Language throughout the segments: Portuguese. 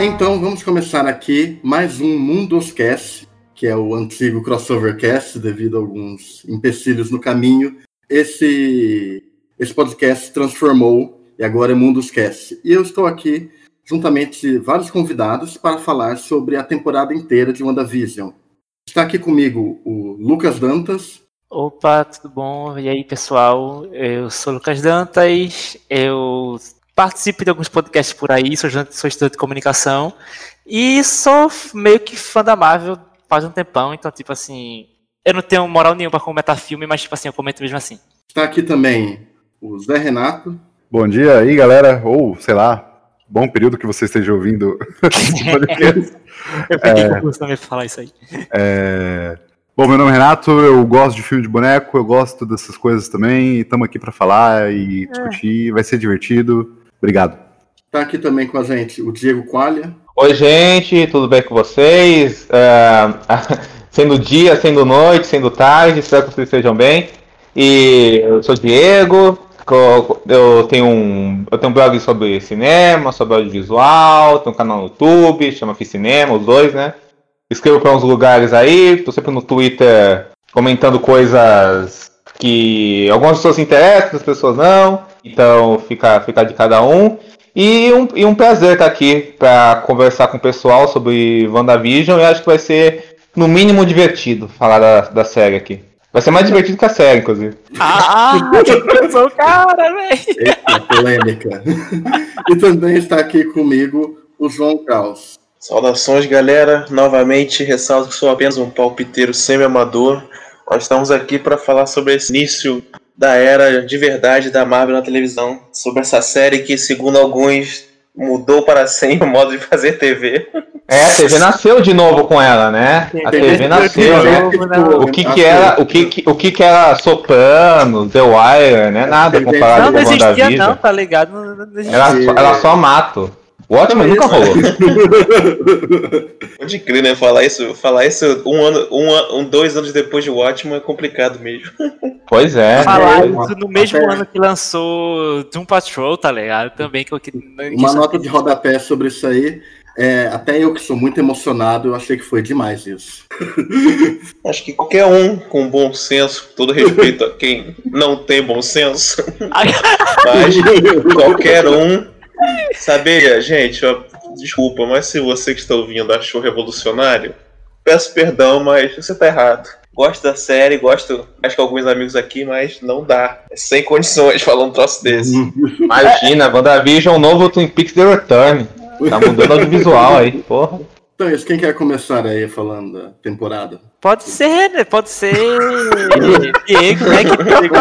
Então vamos começar aqui mais um Mundoscast, que é o antigo Crossovercast, devido a alguns empecilhos no caminho. Esse, esse podcast se transformou e agora é Mundoscast. E eu estou aqui juntamente vários convidados para falar sobre a temporada inteira de WandaVision. Está aqui comigo o Lucas Dantas. Opa, tudo bom? E aí, pessoal? Eu sou o Lucas Dantas, eu participo de alguns podcasts por aí, sou, sou estudante de comunicação e sou meio que fã da Marvel faz um tempão, então, tipo assim, eu não tenho moral nenhuma para comentar filme, mas, tipo assim, eu comento mesmo assim. Está aqui também o Zé Renato. Bom dia aí, galera, ou sei lá, bom período que você esteja ouvindo eu peguei é, curso também pra falar isso aí. É... Bom, meu nome é Renato, eu gosto de filme de boneco, eu gosto dessas coisas também, e estamos aqui para falar e discutir, é. vai ser divertido. Obrigado. Está aqui também com a gente o Diego Qualia. Oi, gente, tudo bem com vocês? Uh, sendo dia, sendo noite, sendo tarde, espero que vocês estejam bem. E eu sou o Diego, eu tenho um, eu tenho um blog sobre cinema, sobre audiovisual, tenho um canal no YouTube, chama Fiz Cinema, os dois, né? Escrevo para uns lugares aí, estou sempre no Twitter comentando coisas que algumas pessoas se interessam, outras pessoas não. Então fica, fica de cada um. E um, e um prazer estar aqui para conversar com o pessoal sobre WandaVision. E acho que vai ser, no mínimo, divertido falar da, da série aqui. Vai ser mais divertido que a série, inclusive. Ah, eu sou o cara, velho! Eita, polêmica. e também está aqui comigo o João Caos. Saudações, galera. Novamente, ressalto que sou apenas um palpiteiro semi-amador. Nós estamos aqui para falar sobre esse início da era de verdade da Marvel na televisão, sobre essa série que, segundo alguns, mudou para sempre o modo de fazer TV. É, a TV nasceu de novo com ela, né? A TV nasceu, né? O que que era, o que que, o que que era Soprano, The Wire, né? Nada comparado com o. Não, não, tá ligado? Não ela, ela só mato. O ótimo nunca rolou. Pode crer, né? Falar isso, falar isso um ano, um, um, dois anos depois de Ótimo é complicado mesmo. Pois é. Falar isso no mesmo Até... ano que lançou Doom Patrol, tá ligado? Também que eu que, Uma nota de rodapé sobre isso aí. É, até eu que sou muito emocionado, eu achei que foi demais isso. Acho que qualquer um com bom senso, todo respeito a quem não tem bom senso, mas qualquer um Saberia, gente, ó, desculpa, mas se você que está ouvindo achou revolucionário, peço perdão, mas você está errado. Gosto da série, gosto, acho que alguns amigos aqui, mas não dá. É sem condições falar um troço desse. Imagina, WandaVision, um novo Twin Peaks The Return. Tá mudando o visual aí, porra. Então, isso, quem quer começar aí falando da temporada? Pode ser, né? Pode ser Diego, né? Que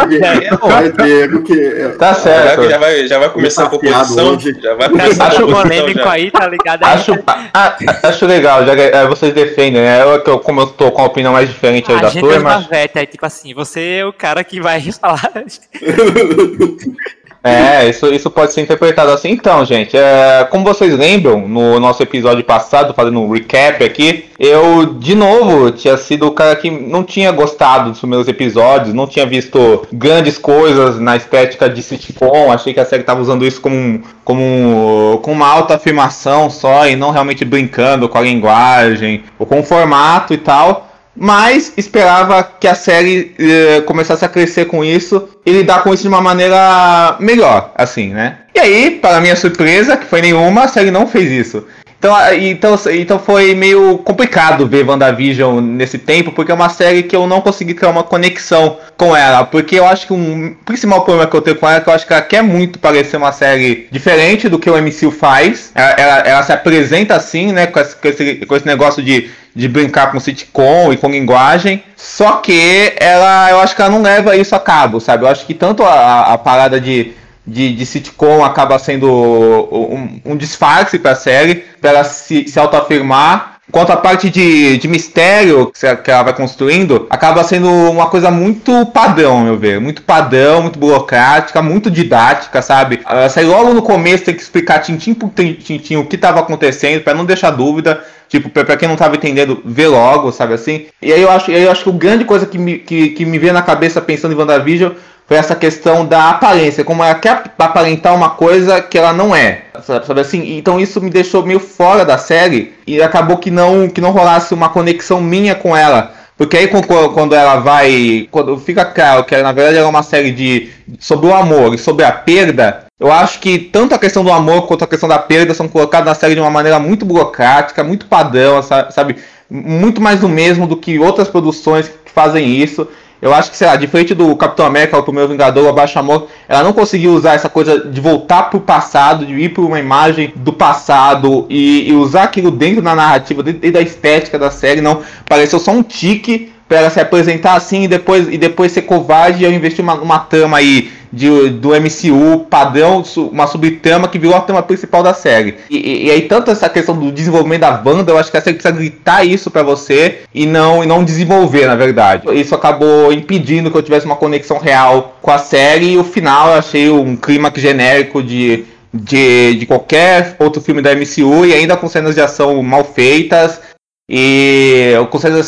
Diego, Diego que. É- tá certo. Já vai, já vai começar a composição. Hoje. Já vai começar acho polêmico aí, tá ligado? Acho, acho legal, já é, vocês defendem, né? Eu, como eu tô com a opinião mais diferente aí a da turma. Mas... Veta, aí, tipo assim, você é o cara que vai falar. É, isso, isso pode ser interpretado assim. Então, gente, é, como vocês lembram, no nosso episódio passado, fazendo um recap aqui, eu, de novo, tinha sido o cara que não tinha gostado dos primeiros episódios, não tinha visto grandes coisas na estética de sitcom, achei que a série estava usando isso como, como, como uma alta afirmação só e não realmente brincando com a linguagem ou com o formato e tal mas esperava que a série eh, começasse a crescer com isso e lidar com isso de uma maneira melhor, assim, né? E aí, para minha surpresa, que foi nenhuma, a série não fez isso. Então, então, então foi meio complicado ver WandaVision nesse tempo, porque é uma série que eu não consegui criar uma conexão com ela. Porque eu acho que um principal problema que eu tenho com ela é que eu acho que ela quer muito parecer uma série diferente do que o MCU faz. Ela, ela, ela se apresenta assim, né, com esse, com esse, negócio de de brincar com sitcom e com linguagem. Só que ela, eu acho que ela não leva isso a cabo, sabe? Eu acho que tanto a, a parada de, de, de, sitcom acaba sendo um, um disfarce para a série, para ela se, se autoafirmar. Quanto a parte de, de mistério que ela vai construindo, acaba sendo uma coisa muito padrão, meu ver. Muito padrão, muito burocrática, muito didática, sabe? Ela sai logo no começo, tem que explicar tintim por tintim o que estava acontecendo, para não deixar dúvida. Tipo, pra, quem não tava entendendo, vê logo, sabe assim? E aí eu acho, eu acho que a grande coisa que me, que, que me veio na cabeça pensando em WandaVision foi essa questão da aparência, como ela quer aparentar uma coisa que ela não é. Sabe assim? Então isso me deixou meio fora da série e acabou que não, que não rolasse uma conexão minha com ela. Porque aí quando ela vai. Quando fica claro que na verdade é uma série de. sobre o amor e sobre a perda, eu acho que tanto a questão do amor quanto a questão da perda são colocadas na série de uma maneira muito burocrática, muito padrão, sabe? Muito mais do mesmo do que outras produções que fazem isso. Eu acho que, sei lá, diferente do Capitão América, o primeiro Vingador, o Abaixo Amor, ela não conseguiu usar essa coisa de voltar pro passado, de ir para uma imagem do passado e, e, usar aquilo dentro da narrativa, dentro da estética da série, não. Pareceu só um tique para ela se apresentar assim e depois, e depois ser covarde e eu investir uma, uma trama aí de, do MCU padrão, uma subtrama que virou a trama principal da série. E, e, aí, tanto essa questão do desenvolvimento da banda, eu acho que a série precisa gritar isso para você e não, e não desenvolver, na verdade. Isso acabou impedindo que eu tivesse uma conexão real com a série e o final eu achei um clímax genérico de, de, de qualquer outro filme da MCU e ainda com cenas de ação mal feitas. E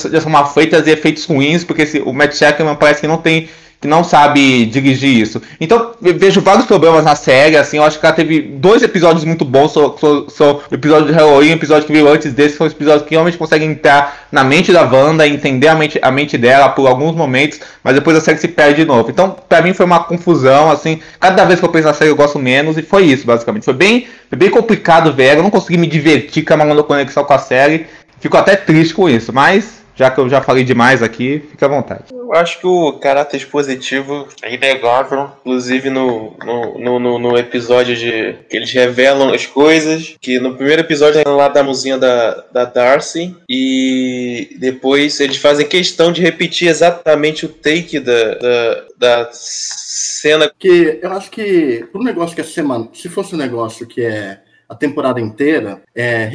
de ação mal feitas e efeitos ruins, porque o Matt Shackman parece que não tem que não sabe dirigir isso. Então, eu vejo vários problemas na série, assim, eu acho que ela teve dois episódios muito bons, são, são, o episódio de Halloween, episódio que veio antes desse, são episódios que realmente conseguem entrar na mente da Wanda, entender a mente, a mente dela por alguns momentos, mas depois a série se perde de novo. Então, pra mim foi uma confusão, assim, cada vez que eu penso na série eu gosto menos, e foi isso, basicamente. Foi bem, foi bem complicado ver, eu não consegui me divertir com a conexão com a série, fico até triste com isso, mas já que eu já falei demais aqui, fica à vontade. Eu acho que o caráter expositivo é inegável, inclusive no, no, no, no, episódio de que eles revelam as coisas, que no primeiro episódio é lá da musinha da, da Darcy, e depois eles fazem questão de repetir exatamente o take da, da, da cena. Que eu acho que um negócio que é semana, se fosse um negócio que é a temporada inteira, é,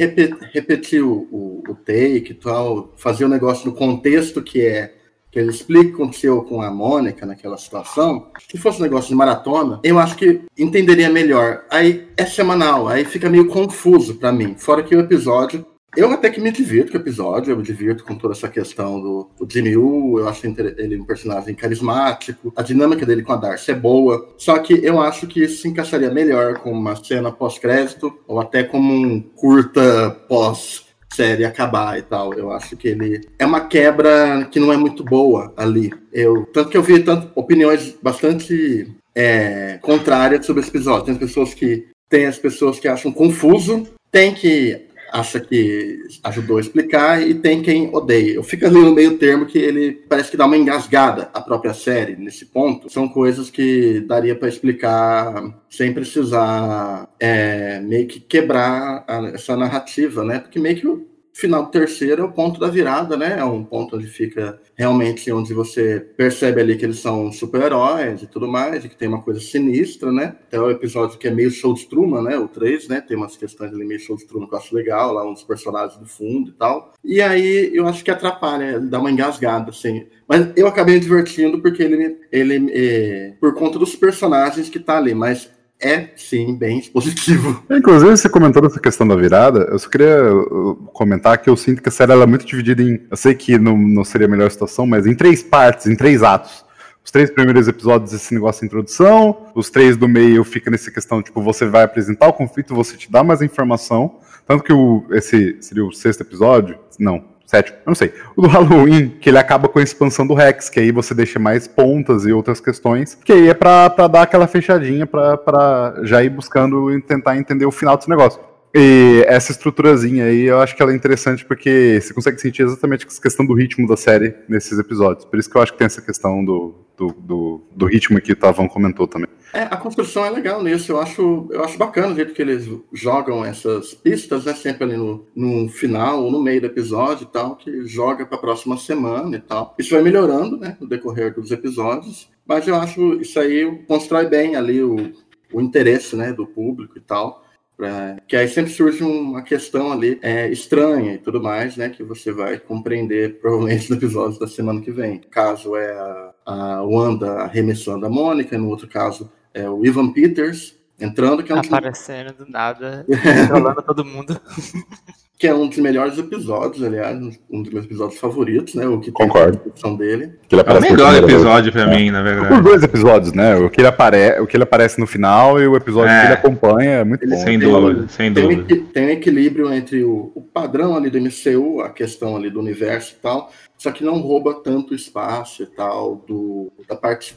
repetir o, o, o, take e tal, fazer o negócio no contexto que é que ele explica o que aconteceu com a Mônica naquela situação, se fosse um negócio de maratona, eu acho que entenderia melhor. Aí é semanal, aí fica meio confuso para mim. Fora que o episódio eu até que me divirto com o episódio, eu me divirto com toda essa questão do, do Jimmy Woo, eu acho ele um personagem carismático, a dinâmica dele com a Darcy é boa, só que eu acho que isso se encaixaria melhor com uma cena pós-crédito, ou até como um curta pós série acabar e tal. Eu acho que ele é uma quebra que não é muito boa ali. Eu tanto que eu vi tanto opiniões bastante é, contrárias sobre esse episódio. Tem as pessoas que tem as pessoas que acham confuso, tem que acha que ajudou a explicar e tem quem odeia. Eu fico ali no meio termo que ele parece que dá uma engasgada a própria série nesse ponto. São coisas que daria para explicar sem precisar é, meio que quebrar a, essa narrativa, né? Porque meio que final terceiro é o ponto da virada, né? É um ponto onde fica realmente onde você percebe ali que eles são super-heróis e tudo mais, e que tem uma coisa sinistra, né? Até o episódio que é meio show de Truman, né? O 3, né? Tem umas questões ali meio show de Truman que eu acho legal, lá uns personagens do fundo e tal. E aí eu acho que atrapalha, dá uma engasgada, assim. Mas eu acabei me divertindo porque ele, ele é, por conta dos personagens que tá ali, mas é, sim, bem expositivo. Inclusive, você comentou essa questão da virada, eu só queria uh, comentar que eu sinto que a série é muito dividida em. Eu sei que não, não seria a melhor situação, mas em três partes, em três atos. Os três primeiros episódios, esse negócio de introdução, os três do meio fica nessa questão, tipo, você vai apresentar o conflito, você te dá mais informação. Tanto que o, esse seria o sexto episódio? Não, sétimo, não sei. O do Halloween, que ele acaba com a expansão do Rex, que aí você deixa mais pontas e outras questões, que aí é pra, pra dar aquela fechadinha pra, pra já ir buscando e tentar entender o final desse negócio. E essa estruturazinha aí, eu acho que ela é interessante porque você consegue sentir exatamente essa questão do ritmo da série nesses episódios. Por isso que eu acho que tem essa questão do, do, do, do ritmo que Tavão comentou também. É, a construção é legal nisso. Eu acho, eu acho bacana o jeito que eles jogam essas pistas, né? Sempre ali no, no final ou no meio do episódio e tal, que joga para a próxima semana e tal. Isso vai melhorando, né? No decorrer dos episódios. Mas eu acho isso aí constrói bem ali o, o interesse, né? Do público e tal. Pra, que aí sempre surge uma questão ali é, estranha e tudo mais, né? Que você vai compreender provavelmente no episódio da semana que vem. Caso é a, a Wanda arremessando a Mônica, no outro caso é o Ivan Peters entrando, que é um Aparecendo do nada, controlando todo mundo. que é um dos melhores episódios, aliás, um dos meus episódios favoritos, né? O que tem Concordo. a descrição dele. Que ele é o melhor episódio pra mim, na verdade. Os dois episódios, né? O que, ele apare... o que ele aparece no final e o episódio é. que ele acompanha é muito ele bom. Sem dúvida, sem dúvida. Tem, tem um equilíbrio entre o, o, padrão ali do MCU, a questão ali do universo e tal, só que não rouba tanto espaço e tal do, da parte.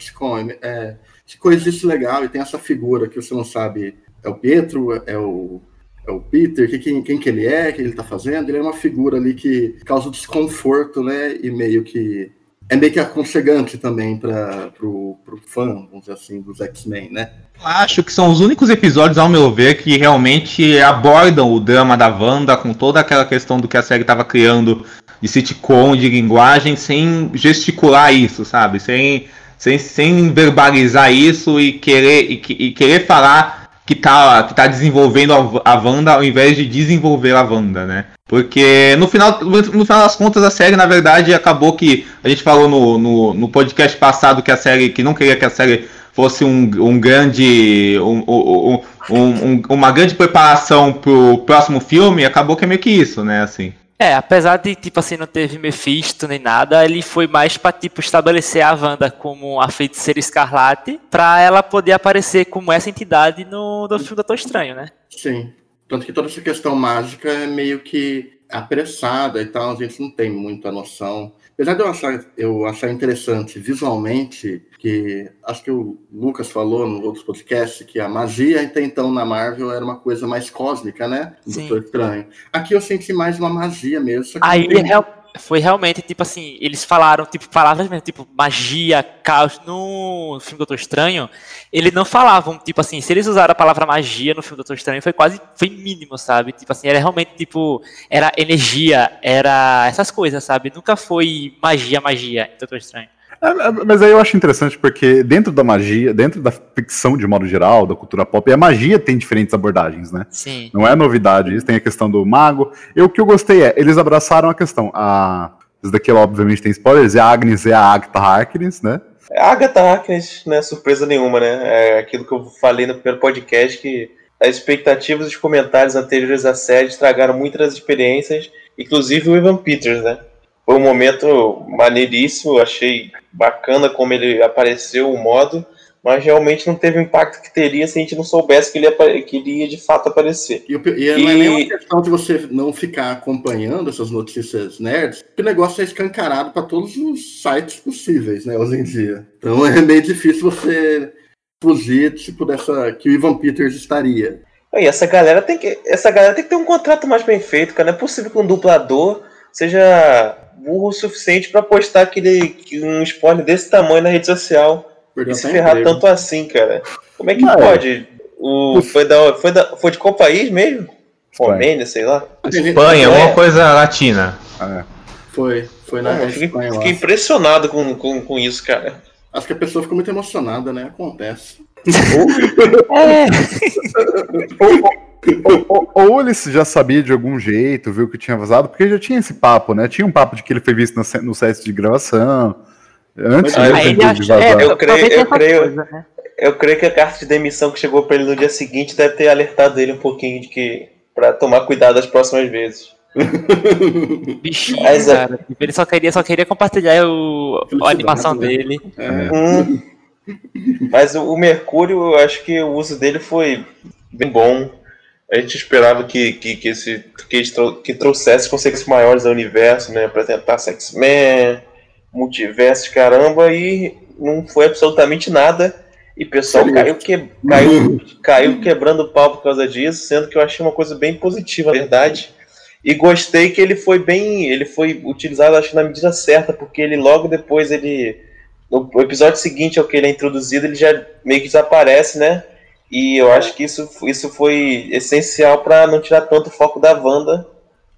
É, que coisa isso legal, e tem essa figura que você não sabe, é o Pietro, é o é o Peter, que, quem, quem que ele é, o que ele está fazendo. Ele é uma figura ali que causa desconforto, né? E meio que é meio que aconchegante também para o fã, vamos dizer assim, dos X-Men, né? Acho que são os únicos episódios, ao meu ver, que realmente abordam o drama da Wanda com toda aquela questão do que a série estava criando de sitcom, de linguagem, sem gesticular isso, sabe? Sem, sem, sem verbalizar isso e querer, e, e querer falar que tá, que tá desenvolvendo a, a Wanda ao invés de desenvolver a Wanda, né? Porque no final, no final das contas a série, na verdade, acabou que. A gente falou no, no, no podcast passado que a série. que não queria que a série fosse um, um grande. Um, um, um, uma grande preparação pro próximo filme, acabou que é meio que isso, né? Assim. É, apesar de, tipo assim, não teve Mephisto nem nada, ele foi mais pra, tipo, estabelecer a Wanda como a feiticeira escarlate, pra ela poder aparecer como essa entidade no, no filme Doutor Estranho, né? Sim. Tanto que toda essa questão mágica é meio que apressada e tal, a gente não tem muita noção Apesar de eu achar, eu achar interessante visualmente, que acho que o Lucas falou nos outros podcasts que a magia até então na Marvel era uma coisa mais cósmica, né? Doutor Estranho. Aqui eu senti mais uma magia mesmo. Aí tem... é, foi realmente, tipo assim, eles falaram, tipo, palavras mesmo, tipo, magia, caos. No filme Doutor Estranho, eles não falavam, tipo assim, se eles usaram a palavra magia no filme Doutor Estranho, foi quase, foi mínimo, sabe? Tipo assim, era realmente, tipo, era energia, era essas coisas, sabe? Nunca foi magia, magia em Doutor Estranho. É, é, mas aí eu acho interessante porque dentro da magia, dentro da ficção de modo geral, da cultura pop, a magia tem diferentes abordagens, né? Sim. Não é novidade isso, tem a questão do mago. E o que eu gostei é, eles abraçaram a questão. A... Isso daqui, obviamente, tem spoilers, e a Agnes é a Agatha Harkness, né? É a Agatha Harkness, não é surpresa nenhuma, né? É aquilo que eu falei no primeiro podcast, que as expectativas e os comentários anteriores à série estragaram muitas das experiências, inclusive o Evan Peters, né? Foi um momento maneiríssimo, achei bacana como ele apareceu, o modo, mas realmente não teve o impacto que teria se a gente não soubesse que ele, ia, que ele ia de fato aparecer. E, e não é nem uma questão de você não ficar acompanhando essas notícias nerds, que o negócio é escancarado para todos os sites possíveis, né, hoje em dia. Então é meio difícil você fugir, tipo, dessa que o Ivan Peters estaria. E essa galera tem que, essa galera tem que ter um contrato mais bem feito, cara. Não é possível que um dublador seja burro o suficiente para postar aquele um spoiler desse tamanho na rede social e se ferrar emprego. tanto assim, cara. Como é que ah, pode? O, foi, da, foi, da, foi de qual país mesmo? Romênia, sei lá. Espanha, uma é. coisa latina. Ah, é. Foi, foi na ah, fiquei, Espanha. Fiquei impressionado com, com, com isso, cara. Acho que a pessoa ficou muito emocionada, né? Acontece. é. ou, ou, ou, ele já sabia de algum jeito, viu que tinha vazado, porque já tinha esse papo, né? Tinha um papo de que ele foi visto no, no set de gravação. Antes ah, de vazar. É, eu, creio, eu, creio, coisa, né? eu creio que a carta de demissão que chegou para ele no dia seguinte deve ter alertado ele um pouquinho de que. para tomar cuidado das próximas vezes. Bichinho, Mas, é- cara. Ele só queria, só queria compartilhar o, a animação né? dele. É. Hum. Mas o, o Mercúrio, eu acho que o uso dele foi bem bom. A gente esperava que, que, que, esse, que, que trouxesse conceitos maiores ao universo, né? Apresentar X-Men, multiverso, caramba, e não foi absolutamente nada. E o pessoal caiu, que, caiu, caiu quebrando o pau por causa disso, sendo que eu achei uma coisa bem positiva, na verdade. E gostei que ele foi bem. Ele foi utilizado, acho, na medida certa, porque ele logo depois ele. No episódio seguinte ao que ele é introduzido, ele já meio que desaparece, né? E eu acho que isso, isso foi essencial para não tirar tanto o foco da Wanda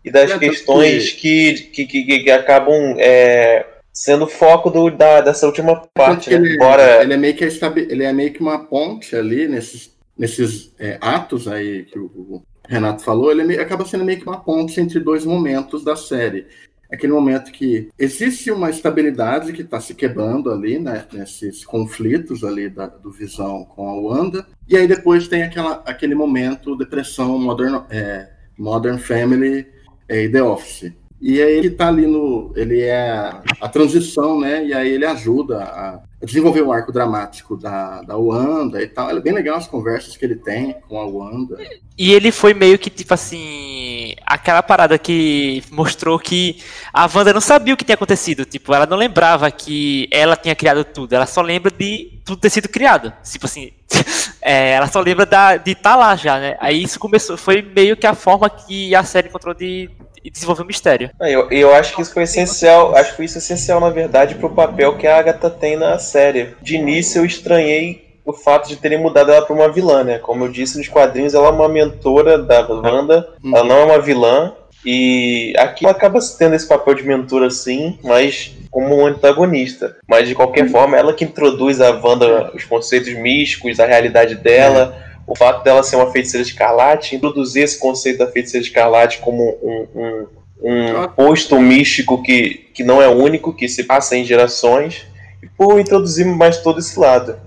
e das é, questões que, que, que, que acabam é, sendo foco do, da, dessa última parte. Né? Ele, Embora... ele, é meio que ele é meio que uma ponte ali nesses, nesses é, atos aí que o, Renato falou, ele é acaba sendo meio que uma ponte entre dois momentos da série aquele momento que existe uma estabilidade que está se quebrando ali, né, nesses conflitos ali da, do Visão com a Wanda, e aí depois tem aquela, aquele momento depressão modern, é, modern family é, e The Office. E aí ele tá ali no. Ele é a transição, né? E aí ele ajuda a desenvolver o arco dramático da, da Wanda e tal. É bem legal as conversas que ele tem com a Wanda. E ele foi meio que, tipo assim, aquela parada que mostrou que a Wanda não sabia o que tinha acontecido. Tipo, ela não lembrava que ela tinha criado tudo. Ela só lembra de tudo ter sido criado. Tipo assim, é, ela só lembra da, de estar tá lá já, né? Aí isso começou, foi meio que a forma que a série encontrou de, de desenvolver o mistério. É, eu, eu acho que isso foi essencial, acho que foi isso essencial, na verdade, pro papel que a Agatha tem na série. De início eu estranhei o fato de terem mudado ela para uma vilã, né? Como eu disse nos quadrinhos, ela é uma mentora da Wanda, ela não é uma vilã. E aqui ela acaba tendo esse papel de mentora sim, mas como um antagonista. Mas de qualquer forma, ela que introduz a Wanda os conceitos místicos, a realidade dela, o fato dela ser uma feiticeira escarlate, introduzir esse conceito da feiticeira escarlate como um, um, um posto místico que, que não é único, que se passa em gerações, e por introduzir mais todo esse lado.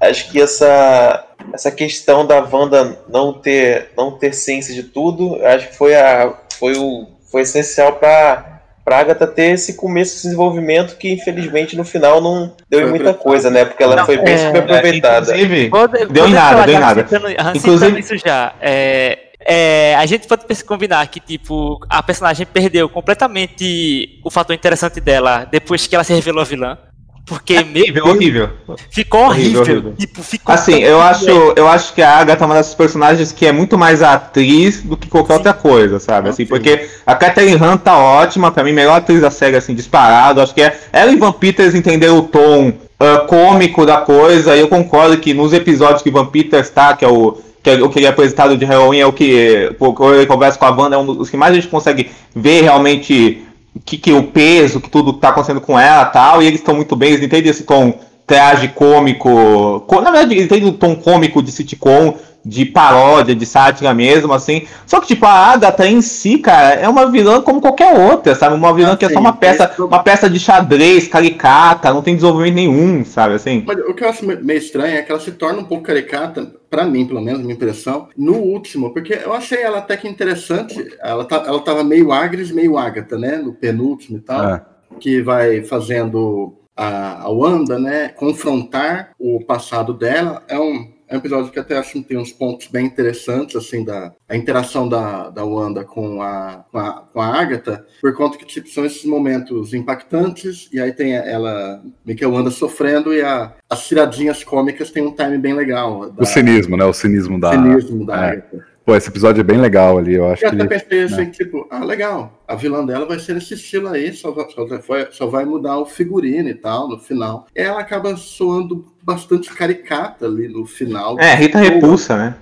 Acho que essa, essa questão da Wanda não ter, não ter ciência de tudo, acho que foi, a, foi, o, foi essencial para pra Agatha ter esse começo de desenvolvimento que infelizmente no final não deu em muita coisa, né? Porque ela não, foi bem é, super aproveitada. É, inclusive, deu em nada, deu em nada. inclusive isso já. É, é, a gente pode combinar que, tipo, a personagem perdeu completamente o fator interessante dela depois que ela se revelou a vilã. Porque é horrível, horrível. Ficou horrível. horrível. Tipo, ficou assim, eu acho, eu acho que a Agatha é uma dessas personagens que é muito mais atriz do que qualquer sim. outra coisa, sabe? Assim, porque a Catherine Han tá ótima, pra mim, melhor atriz da série, assim, disparado. Acho que é ela e Van Peters entenderam o tom uh, cômico da coisa. E eu concordo que nos episódios que Van Peters tá, que é o que é o que ele é apresentado de Halloween, é o que, quando ele conversa com a banda, é um dos que mais a gente consegue ver realmente que, que o peso, que tudo tá acontecendo com ela tal, e eles estão muito bem, eles entendem esse tom traje cômico, na verdade eles entendem o tom cômico de sitcom, de paródia, de sátira mesmo, assim. Só que, tipo, a Agatha em si, cara, é uma vilã como qualquer outra, sabe? Uma vilã ah, que é só uma peça, uma peça de xadrez, caricata, não tem desenvolvimento nenhum, sabe, assim. Mas o que eu acho meio estranho é que ela se torna um pouco caricata, para mim, pelo menos, minha impressão, no último, porque eu achei ela até que interessante, ela, tá, ela tava meio Agres, meio Agatha, né, no penúltimo e tal, é. que vai fazendo a, a Wanda, né, confrontar o passado dela, é um é um episódio que até acho que tem uns pontos bem interessantes, assim, da a interação da, da Wanda com a, com a, com a Agatha, por conta que tipo, são esses momentos impactantes, e aí tem ela, meio que a Wanda sofrendo, e a, as tiradinhas cômicas tem um time bem legal. Da, o cinismo, né? O cinismo da, cinismo da é. Agatha. Pô, esse episódio é bem legal ali, eu acho eu que. Eu até pensei assim, né? tipo, ah, legal, a vilã dela vai ser esse estilo aí, só, só, só vai mudar o figurino e tal no final. E ela acaba soando bastante caricata ali no final. É, Rita Repulsa, né?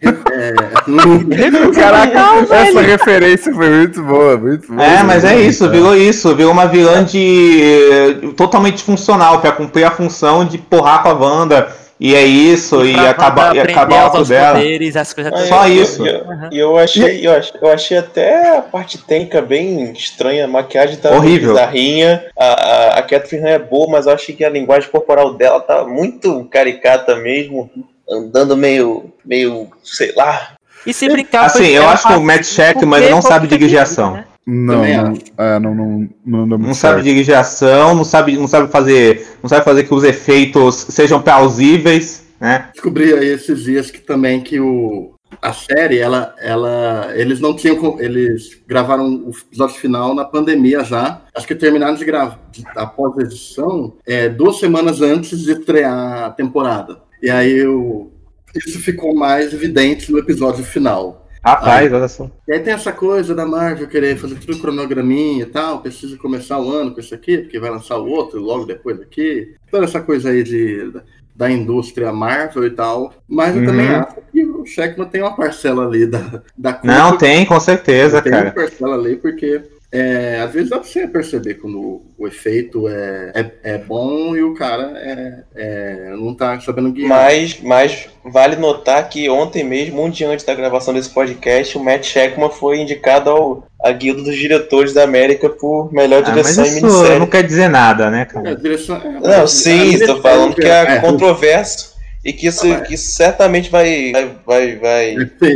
É... Caraca, essa referência foi muito boa, muito boa. É, mas é isso, virou isso, virou uma vilã de totalmente funcional, para cumprir a função de porrar com a Wanda e é isso, e, e acaba, e acaba o dela. Poderes, as coisas ah, Só eu, isso. E eu, uhum. eu, achei, eu, achei, eu achei até a parte técnica bem estranha, a maquiagem tá horrível. bizarrinha. A, a, a Catherine é boa, mas eu achei que a linguagem corporal dela tá muito caricata mesmo, andando meio, meio, sei lá. E se brincar, assim, eu acho que o Matt Shackman não sabe dirigir ação. Né? Não, não, é, não, não, não, não, não sabe dirigir ação, não sabe, não sabe fazer, não sabe fazer que os efeitos sejam plausíveis, né? Descobri aí esses dias que também que o a série, ela, ela, eles não tinham, eles gravaram o episódio final na pandemia já. Acho que terminaram de gravar após a edição é, duas semanas antes de estrear a temporada. E aí o, isso ficou mais evidente no episódio final. Rapaz, olha só. E aí tem essa coisa da Marvel querer fazer tudo cronograminha e tal, precisa começar o ano com isso aqui, porque vai lançar o outro logo depois daqui. Toda essa coisa aí de, da indústria Marvel e tal. Mas eu uhum. também acho que o Sheckman tem uma parcela ali da, da Não, tem, com certeza, tem cara. Tem uma parcela ali, porque é, às vezes dá pra você perceber quando o efeito é, é, é bom e o cara é, é, não tá sabendo guiar. Mas, mas vale notar que ontem mesmo, um dia antes da gravação desse podcast, o Matt Sheckman foi indicado ao a Guilda dos Diretores da América por melhor direção ah, mas isso minissérie. não quer dizer nada, né, cara? É, direção, é, não, sim, estou falando que é, é controverso. E que isso que certamente vai vai vai, vai,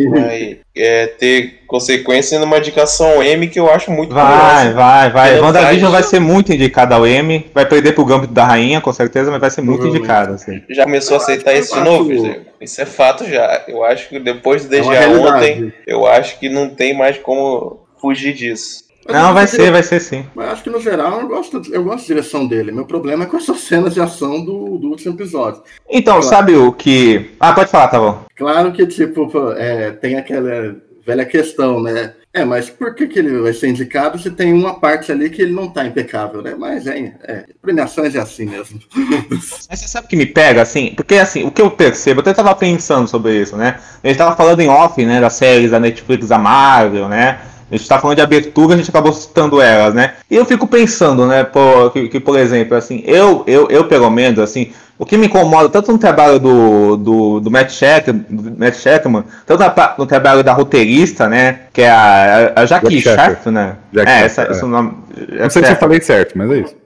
vai é, ter consequência numa indicação M que eu acho muito Vai, curiosa. vai, vai. É, WandaVision vai ser muito indicada ao M, vai perder pro Gambito da Rainha, com certeza, mas vai ser muito indicada. Assim. Já começou a aceitar isso de novo, Isso é fato já. Eu acho que depois do DGA é ontem, eu acho que não tem mais como fugir disso. Não, vai ser, vai ser sim. Mas acho que no geral eu gosto, eu gosto da direção dele. Meu problema é com essas cenas de ação do, do último episódio. Então, claro. sabe o que. Ah, pode falar, tá bom. Claro que, tipo, é, tem aquela velha questão, né? É, mas por que, que ele vai ser indicado se tem uma parte ali que ele não tá impecável, né? Mas é, é premiações é assim mesmo. Mas você sabe o que me pega, assim? Porque, assim, o que eu percebo, eu até tava pensando sobre isso, né? A gente tava falando em off, né, das séries da Netflix, da Marvel, né? A gente tá falando de abertura, a gente acabou citando elas, né? E eu fico pensando, né, por, que, que, por exemplo, assim, eu, eu, eu pelo menos, assim, o que me incomoda tanto no trabalho do, do, do Matt, Sheck, do Matt Sheckman, tanto no trabalho da roteirista, né? Que é a, a Jackie Sharp, né? Jack é, essa, é. esse é o nome. Não sei se eu falei certo, mas é isso.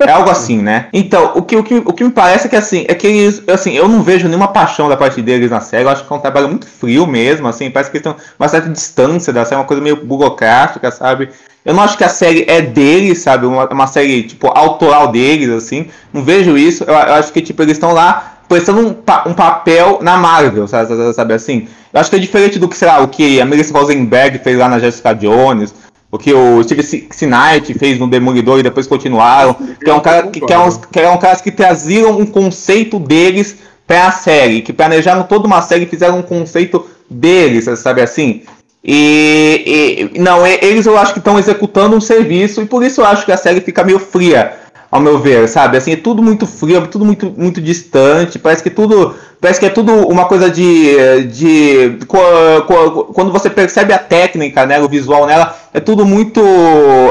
É algo assim, né? Então, o que, o que, o que me parece é que assim, é que eles, assim, eu não vejo nenhuma paixão da parte deles na série. Eu acho que é um trabalho muito frio mesmo, assim, parece que eles têm uma certa distância da série, uma coisa meio burocrática, sabe? Eu não acho que a série é deles, sabe? Uma, uma série, tipo, autoral deles, assim. Não vejo isso. Eu, eu acho que, tipo, eles estão lá prestando um, um, papel na Marvel, sabe, sabe, assim? Eu acho que é diferente do que, sei lá, o que a Melissa Rosenberg fez lá na Jessica Jones, o que o Steve Knight fez no Demolidor e depois continuaram, que é um cara que, que, é que é um caras que traziam um conceito deles para a série, que planejaram toda uma série e fizeram um conceito deles, sabe assim? E, e, não, eles eu acho que estão executando um serviço e por isso eu acho que a série fica meio fria, ao meu ver, sabe? Assim, é tudo muito frio, tudo muito, muito distante, parece que tudo parece que é tudo uma coisa de, de quando você percebe a técnica, né, o visual nela, é tudo muito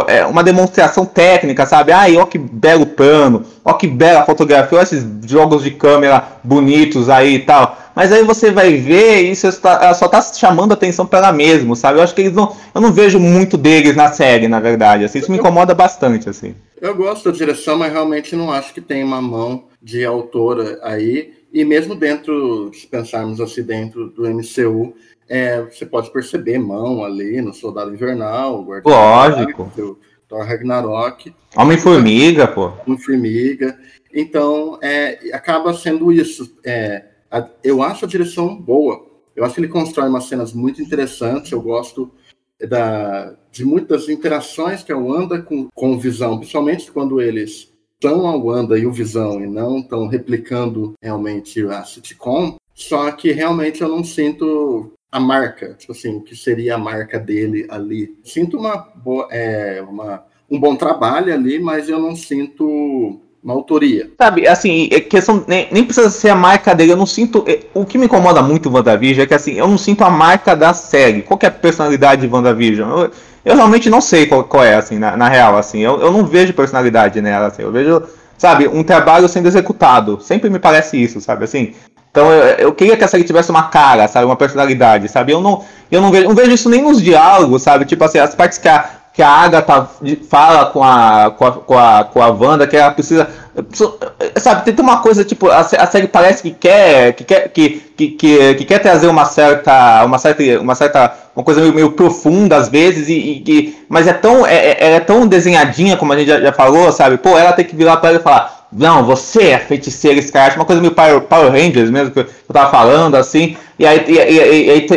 é uma demonstração técnica, sabe? Ai, ó que belo plano, ó que bela fotografia, ó esses jogos de câmera bonitos aí e tal. Mas aí você vai ver e isso ela só tá chamando atenção para ela mesmo, sabe? Eu acho que eles não, eu não vejo muito deles na série, na verdade. Assim, isso me incomoda bastante, assim. Eu gosto da direção, mas realmente não acho que tem uma mão de autora aí. E mesmo dentro, se pensarmos assim, dentro do MCU, é, você pode perceber mão ali no Soldado Invernal, Guardião Lógico. Do, Thor Ragnarok. Homem-Formiga, pô. Homem-Formiga. Então, é, acaba sendo isso. É, a, eu acho a direção boa. Eu acho que ele constrói umas cenas muito interessantes. Eu gosto da, de muitas interações que a Wanda com, com Visão, principalmente quando eles estão a Wanda e o Visão e não estão replicando realmente a sitcom, só que realmente eu não sinto a marca, tipo assim, que seria a marca dele ali. Sinto uma boa, é, uma, um bom trabalho ali, mas eu não sinto uma autoria. Sabe, assim, é questão nem, nem precisa ser a marca dele, eu não sinto. É, o que me incomoda muito o WandaVision é que assim, eu não sinto a marca da série. Qual é a personalidade de WandaVision? Eu, eu realmente não sei qual, qual é, assim, na, na, real, assim. Eu, eu não vejo personalidade nela, assim. Eu vejo, sabe, um trabalho sendo executado. Sempre me parece isso, sabe, assim. Então eu, eu queria que a série tivesse uma cara, sabe, uma personalidade, sabe. Eu não, eu não vejo, não vejo isso nem nos diálogos, sabe. Tipo assim, as partes que a, que a Agatha fala com a, com a, com a, com a Wanda, que ela precisa Sabe, tem uma coisa, tipo, a, a série parece que quer, que quer, que, que, que, que, quer trazer uma certa, uma certa, uma certa, uma coisa meio, meio profunda às vezes, e, e, mas é tão, é, é, é tão desenhadinha, como a gente já, já falou, sabe? Pô, ela tem que virar para ela e falar, não, você é feiticeira escarlate, uma coisa meio Power, Rangers mesmo, que eu tava falando, assim, e aí, e,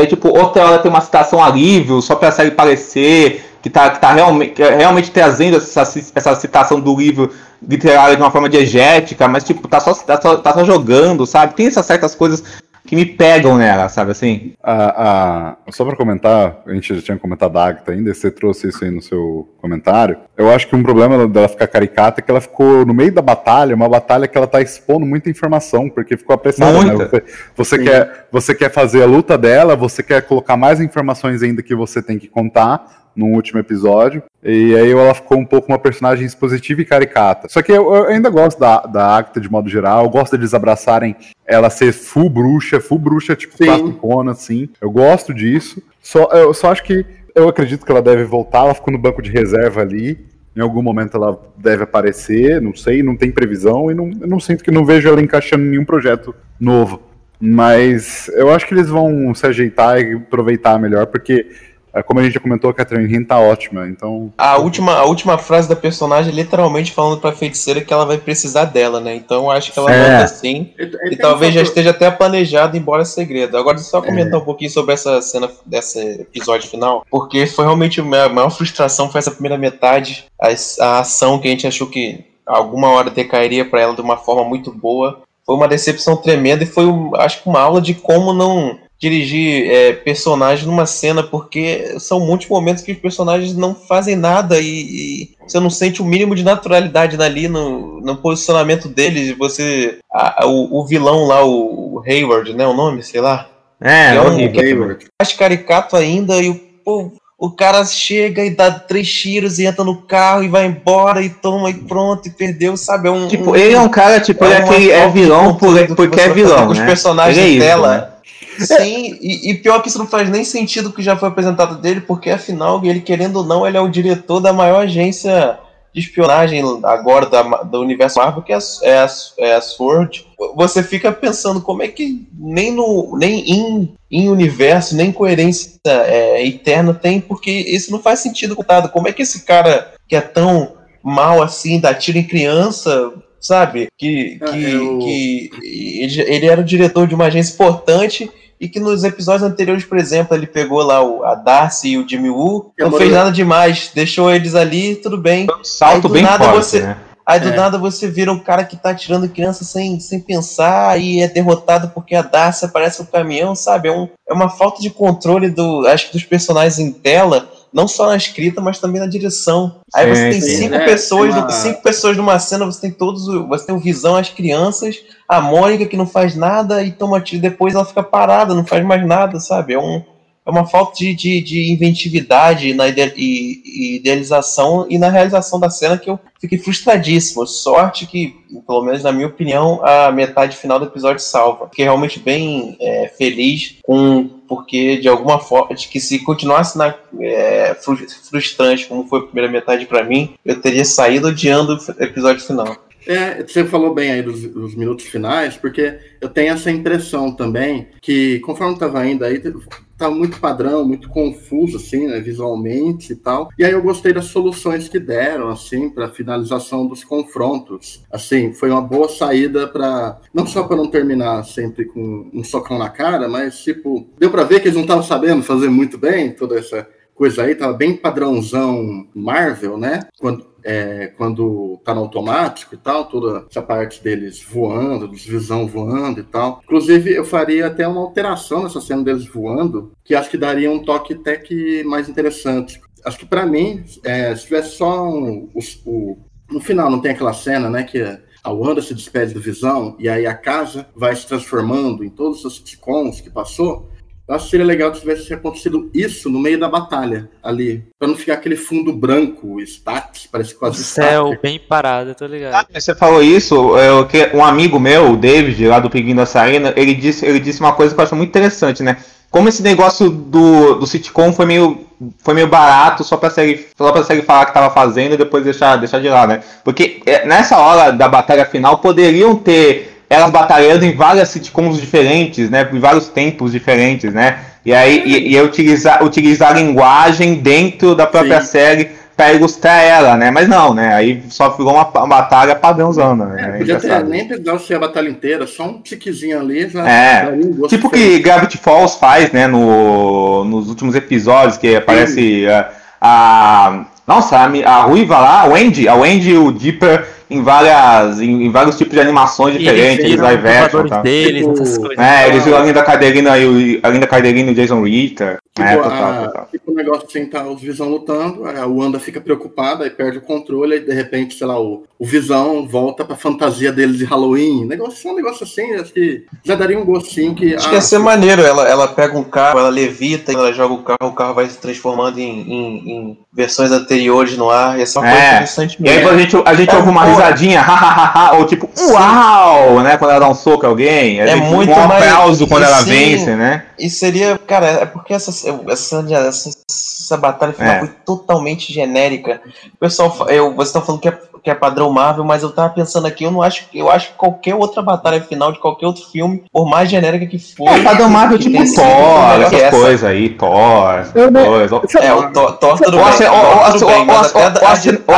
e, tipo, outra hora tem uma citação alívio, só pra série parecer, que está que tá realmente, realmente trazendo essa, essa citação do livro literário de uma forma diegética, mas tipo, tá só, tá só, tá só jogando, sabe? Tem essas certas coisas que me pegam nela, sabe assim? A, a, só para comentar, a gente já tinha comentado a Agatha ainda, você trouxe isso aí no seu comentário. Eu acho que um problema dela ficar caricata é que ela ficou no meio da batalha, uma batalha que ela tá expondo muita informação, porque ficou apressada, né? Você, você quer, você quer fazer a luta dela, você quer colocar mais informações ainda que você tem que contar, no último episódio. E aí ela ficou um pouco uma personagem expositiva e caricata. Só que eu, eu ainda gosto da, da Acta de modo geral. Eu gosto deles abraçarem ela ser full bruxa, full bruxa, tipo classicona, assim. Eu gosto disso. Só, eu só acho que eu acredito que ela deve voltar. Ela ficou no banco de reserva ali. Em algum momento ela deve aparecer, não sei, não tem previsão e não, eu não sinto que não vejo ela encaixando em nenhum projeto novo. Mas eu acho que eles vão se ajeitar e aproveitar melhor, porque como a gente já comentou, a Catherine Hinn tá ótima, então. A última, a última frase da personagem é literalmente falando pra feiticeira que ela vai precisar dela, né? Então eu acho que ela é. manda sim. E, e talvez já esteja até planejado, embora segredo. Agora, só comentar é. um pouquinho sobre essa cena desse episódio final, porque foi realmente a maior frustração foi essa primeira metade, a, a ação que a gente achou que alguma hora decairia para ela de uma forma muito boa. Foi uma decepção tremenda e foi, acho que, uma aula de como não dirigir é, personagens numa cena, porque são muitos momentos que os personagens não fazem nada e, e você não sente o mínimo de naturalidade ali no, no posicionamento deles. Você. A, a, o, o, vilão lá, o, o, Hayward, né? O nome, sei lá. É, é um, que é mais caricato ainda e o. Pô, o cara chega e dá três tiros e entra no carro e vai embora e toma e pronto e perdeu, sabe? É um, tipo, um, ele é um cara, tipo, é, ele é, é vilão por, porque é vilão. Os né? personagens é isso, dela. Né? Sim, e, e, pior que isso não faz nem sentido que já foi apresentado dele, porque afinal, ele querendo ou não, ele é o diretor da maior agência de espionagem agora da, do universo Marvel, que é é, é a Sword. Você fica pensando como é que nem no nem em, em universo, nem coerência é, eterna tem, porque isso não faz sentido contado. Como é que esse cara que é tão mal assim, dá tiro em criança, sabe? Que, ah, que, eu... que ele, ele era o diretor de uma agência importante e que nos episódios anteriores, por exemplo, ele pegou lá o, a Darcy e o Jimmy Woo, não fez nada demais, deixou eles ali, tudo bem. salto bem nada forte, você, né? Aí do é. nada você vira um cara que tá tirando criança sem, sem pensar e é derrotado porque a Darcy aparece no caminhão, sabe? É, um, é uma falta de controle do, acho que dos personagens em tela não só na escrita, mas também na direção. Aí você tem cinco é, pessoas, uma... cinco pessoas numa cena, você tem todos, você tem o Visão, as crianças, a Mônica que não faz nada e toma tiro, depois ela fica parada, não faz mais nada, sabe? É, um, é uma falta de, de, de inventividade na ide e, idealização e na realização da cena que eu fiquei frustradíssimo. Sorte que, pelo menos na minha opinião, a metade final do episódio salva. Fiquei realmente bem é, feliz com porque de alguma forma, de que se continuasse na, é, frustrante como foi a primeira metade para mim, eu teria saído odiando o episódio final. É, você falou bem aí dos, dos, minutos finais, porque eu tenho essa impressão também que, conforme estava indo aí, tá muito padrão, muito confuso, assim, né, visualmente e tal. E aí eu gostei das soluções que deram, assim, para finalização dos confrontos. Assim, foi uma boa saída para não só para não terminar sempre com um socão na cara, mas tipo, deu para ver que eles não estavam sabendo fazer muito bem toda essa coisa aí, tava bem padrãozão Marvel, né? Quando é, quando tá no automático e tal, toda essa parte deles voando, dos visão voando e tal. Inclusive, eu faria até uma alteração nessa cena deles voando, que acho que daria um toque até que mais interessante. Acho que para mim, é, se tivesse só um, o, o, no final não tem aquela cena, né, que a Wanda se despede do Visão e aí a casa vai se transformando em todos os sitcoms que passou. Eu acho que seria legal se tivesse acontecido isso no meio da batalha ali. Pra não ficar aquele fundo branco, status, parece quase. O céu static. bem parado, tô ligado. Ah, você falou isso, eu, um amigo meu, o David, lá do Pinguim da Sarina, ele disse, ele disse uma coisa que eu acho muito interessante, né? Como esse negócio do, do sitcom foi meio, foi meio barato só pra, série, só pra série falar que tava fazendo e depois deixar, deixar de lá, né? Porque é, nessa hora da batalha final poderiam ter elas batalhando em várias sitcoms diferentes, né? Em vários tempos diferentes, né? E aí e, e utilizar, utilizar a linguagem dentro da própria Sim. série para ilustrar ela, né? Mas não, né? Aí só ficou uma, uma batalha padrãozona. Né? É, podia ter, nem precisava ser a batalha inteira, só um tiquezinho ali já. É, já tipo que Gravity Falls faz, né? No, nos últimos episódios, que aparece a, a. Nossa, a, a Ruiva lá, a Wendy, a Wendy e o Dipper em várias em, em, vários tipos de animações diferentes, eles live action, tá? deles, tipo, essas coisas. É, eles viram além da Caderina e o além da Caderina e o Jason Ritter. Tipo, é, total, a, total. tipo o negócio de sentar os Visão lutando, a Wanda fica preocupada e perde o controle, e de repente, sei lá, o, o Visão volta pra fantasia deles de Halloween. Negócio, um negócio assim, acho que já daria um gostinho que. Acho ah, que ia ser maneiro. Ela, ela pega um carro, ela levita, ela joga o carro, o carro vai se transformando em, em, em versões anteriores no ar. Uma é. coisa interessante mesmo. E aí a gente, a gente é, ouve uma risadinha, hahaha, ou tipo, uau, né? Quando ela dá um soco a alguém. É, muito um aplauso quando ela sim, vence, né? E seria, cara, é porque essa essa, essa, essa batalha final É. foi totalmente genérica. O pessoal, eu, vocês estão falando que é, que é padrão Marvel, mas eu tava pensando aqui, eu não acho, eu acho que qualquer outra batalha final de qualquer outro filme, por mais genérica que for, É, padrão Marvel tipo Thor, melhor que essas essa. coisas aí, Thor, coisas. É, o Thor, Thor tudo Ou bem. as ou-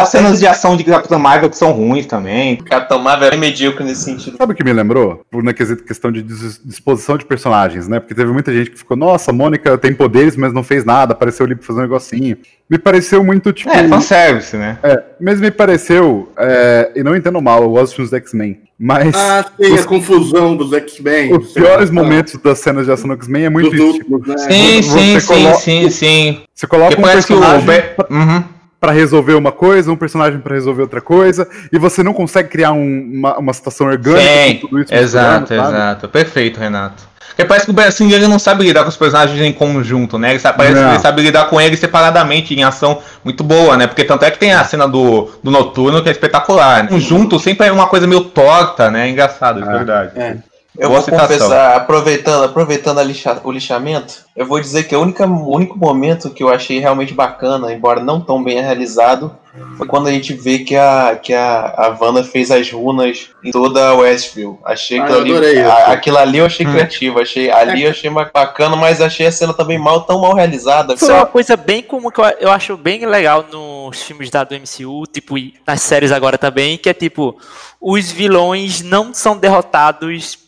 cenas de ação de Capitão Marvel que são ruins também. Capitão Marvel é medíocre nesse sentido. Sabe o que me lembrou? Por na questão de dis- disposição de personagens, né? Porque teve muita gente que ficou, nossa, a Mônica tem poderes, mas não fez nada, apareceu ali pra fazer um negocinho. Me pareceu muito, tipo. É, fanservice, né? É, mas me pareceu, é, e não entendo mal, eu gosto dos filmes do X-Men, mas Ah, sim, Os- a confusão dos X-Men. os piores momentos das cenas de ação do X-Men é muito isso. últimos, né? Sim, Você sim, sim, sim, sim. Você coloca Porque um parece que o. personagem Be- Uhum. pra resolver uma coisa, um personagem pra resolver outra coisa, e você não consegue criar um- uma, uma situação orgânica Sim, com tudo isso exato, exato. Perfeito, Renato. Porque parece que o Brasil ele não sabe lidar com os personagens em conjunto, né? Ele sabe, parece Não. que ele sabe lidar com eles separadamente, em ação muito boa, né? Porque tanto é que tem a cena do, do Noturno que é espetacular. Né? Conjunto sempre é uma coisa meio torta, né? É engraçado, de É. verdade. É. Eu Boa vou citação. confessar, aproveitando, aproveitando a lixa- o lixamento, eu vou dizer que o único momento que eu achei realmente bacana, embora não tão bem realizado, foi quando a gente vê que a, que a, a Wanda fez as runas em toda a Westview. Achei Ah, aquilo eu ali, adorei a- aquilo ali eu achei Hum. criativo, achei, ali eu achei ba- bacana, mas achei a cena também mal, tão mal realizada. Isso é uma coisa bem comum que eu, eu acho bem legal nos filmes da, do MCU, tipo, e nas séries agora também, que é tipo, os vilões não são derrotados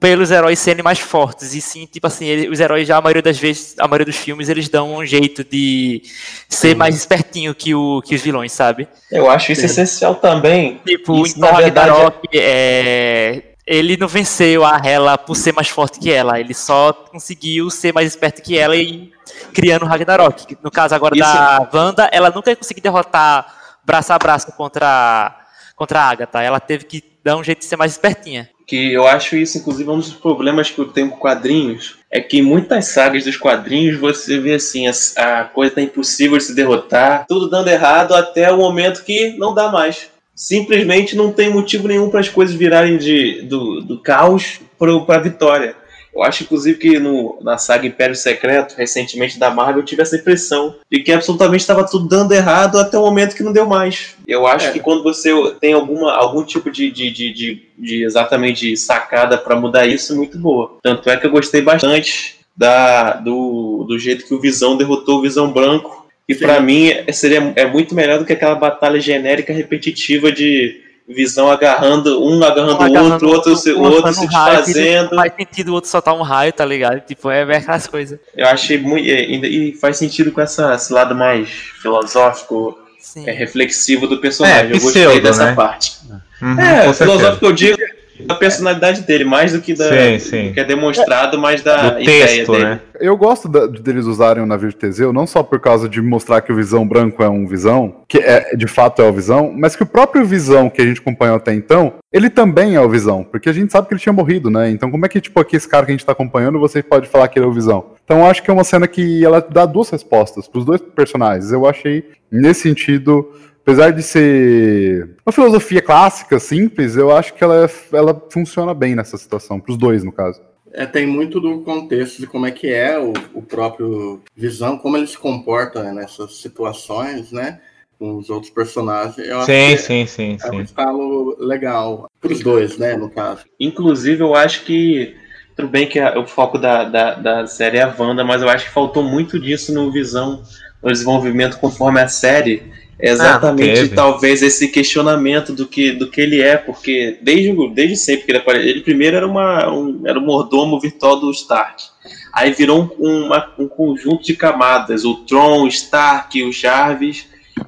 pelos heróis serem mais fortes, e sim, tipo assim, ele- os heróis já, a maioria das vezes, a maioria dos filmes, eles dão um jeito de ser mais espertinho que, o, que os vilões, sabe? Eu acho isso essencial também. Tipo, Isso, verdade, Ragnarok, é, ele não venceu a Hela por ser mais forte que ela, ele só conseguiu ser mais esperto que ela e criando o Ragnarok. No caso agora Isso- da Wanda, ela nunca ia conseguir derrotar braço a braço contra, contra a Agatha, ela teve que dar um jeito de ser mais espertinha. Que eu acho isso, inclusive, um dos problemas que eu tenho com quadrinhos, é que em muitas sagas dos quadrinhos você vê assim, a, a coisa tá impossível de se derrotar, tudo dando errado até o momento que não dá mais. Simplesmente não tem motivo nenhum para as coisas virarem de, do, do caos para a vitória. Eu acho, inclusive, que no, na saga Império Secreto, recentemente da Marvel, eu tive essa impressão de que absolutamente estava tudo dando errado até o momento que não deu mais. Eu acho É. que quando você tem alguma, algum tipo de, de, de, de, de exatamente sacada para mudar isso, é muito boa. Tanto é que eu gostei bastante da, do, do jeito que o Visão derrotou o Visão Branco. E para mim seria é muito melhor do que aquela batalha genérica repetitiva de Visão agarrando um agarrando o Agarrando outro, outro, se, o lançando outro se um raio, desfazendo. Não faz sentido o outro soltar um raio, tá ligado? Tipo, é é aquelas coisas. Eu achei muito. E, e faz sentido com essa, esse lado mais filosófico, Sim. é, reflexivo do personagem. É, eu gostei pseudo, dessa né? parte. Uhum, É, filosófico eu digo da personalidade dele, mais do que da Sim, sim. do que é demonstrado, mais da Do ideia texto, dele. né? Eu gosto da- de deles usarem o navio de Teseu, não só por causa de mostrar que o Visão Branco é um Visão, que é, de fato é o Visão, mas que o próprio Visão que a gente acompanhou até então, ele também é o Visão, porque a gente sabe que ele tinha morrido, né? Então como é que, tipo, aqui esse cara que a gente tá acompanhando, você pode falar que ele é o Visão? Então eu acho que é uma cena que ela dá duas respostas pros dois personagens. Eu achei, nesse sentido, apesar de ser uma filosofia clássica, simples, eu acho que ela, é- ela funciona bem nessa situação, pros dois, no caso. É, tem muito do contexto de como é que é o, o próprio Visão, como ele se comporta né, nessas situações, né? Com os outros personagens. Eu acho Sim, que sim, sim, É um sim. estalo legal. Para os dois, né, no caso. Inclusive, eu acho que. Tudo bem que a- o foco da, da, da série é a Wanda, mas eu acho que faltou muito disso no Visão, no desenvolvimento conforme a série. Exatamente, teve. talvez, esse questionamento do que, do que ele é, porque desde, desde sempre que ele apareceu, ele primeiro era, uma, um, era o mordomo virtual do Stark. Aí virou um, uma- um conjunto de camadas, o Tron, o Stark, o Jarvis.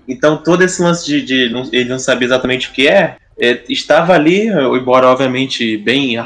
Então todo esse lance de, de não- ele não saber exatamente o que é, é, estava ali, embora obviamente bem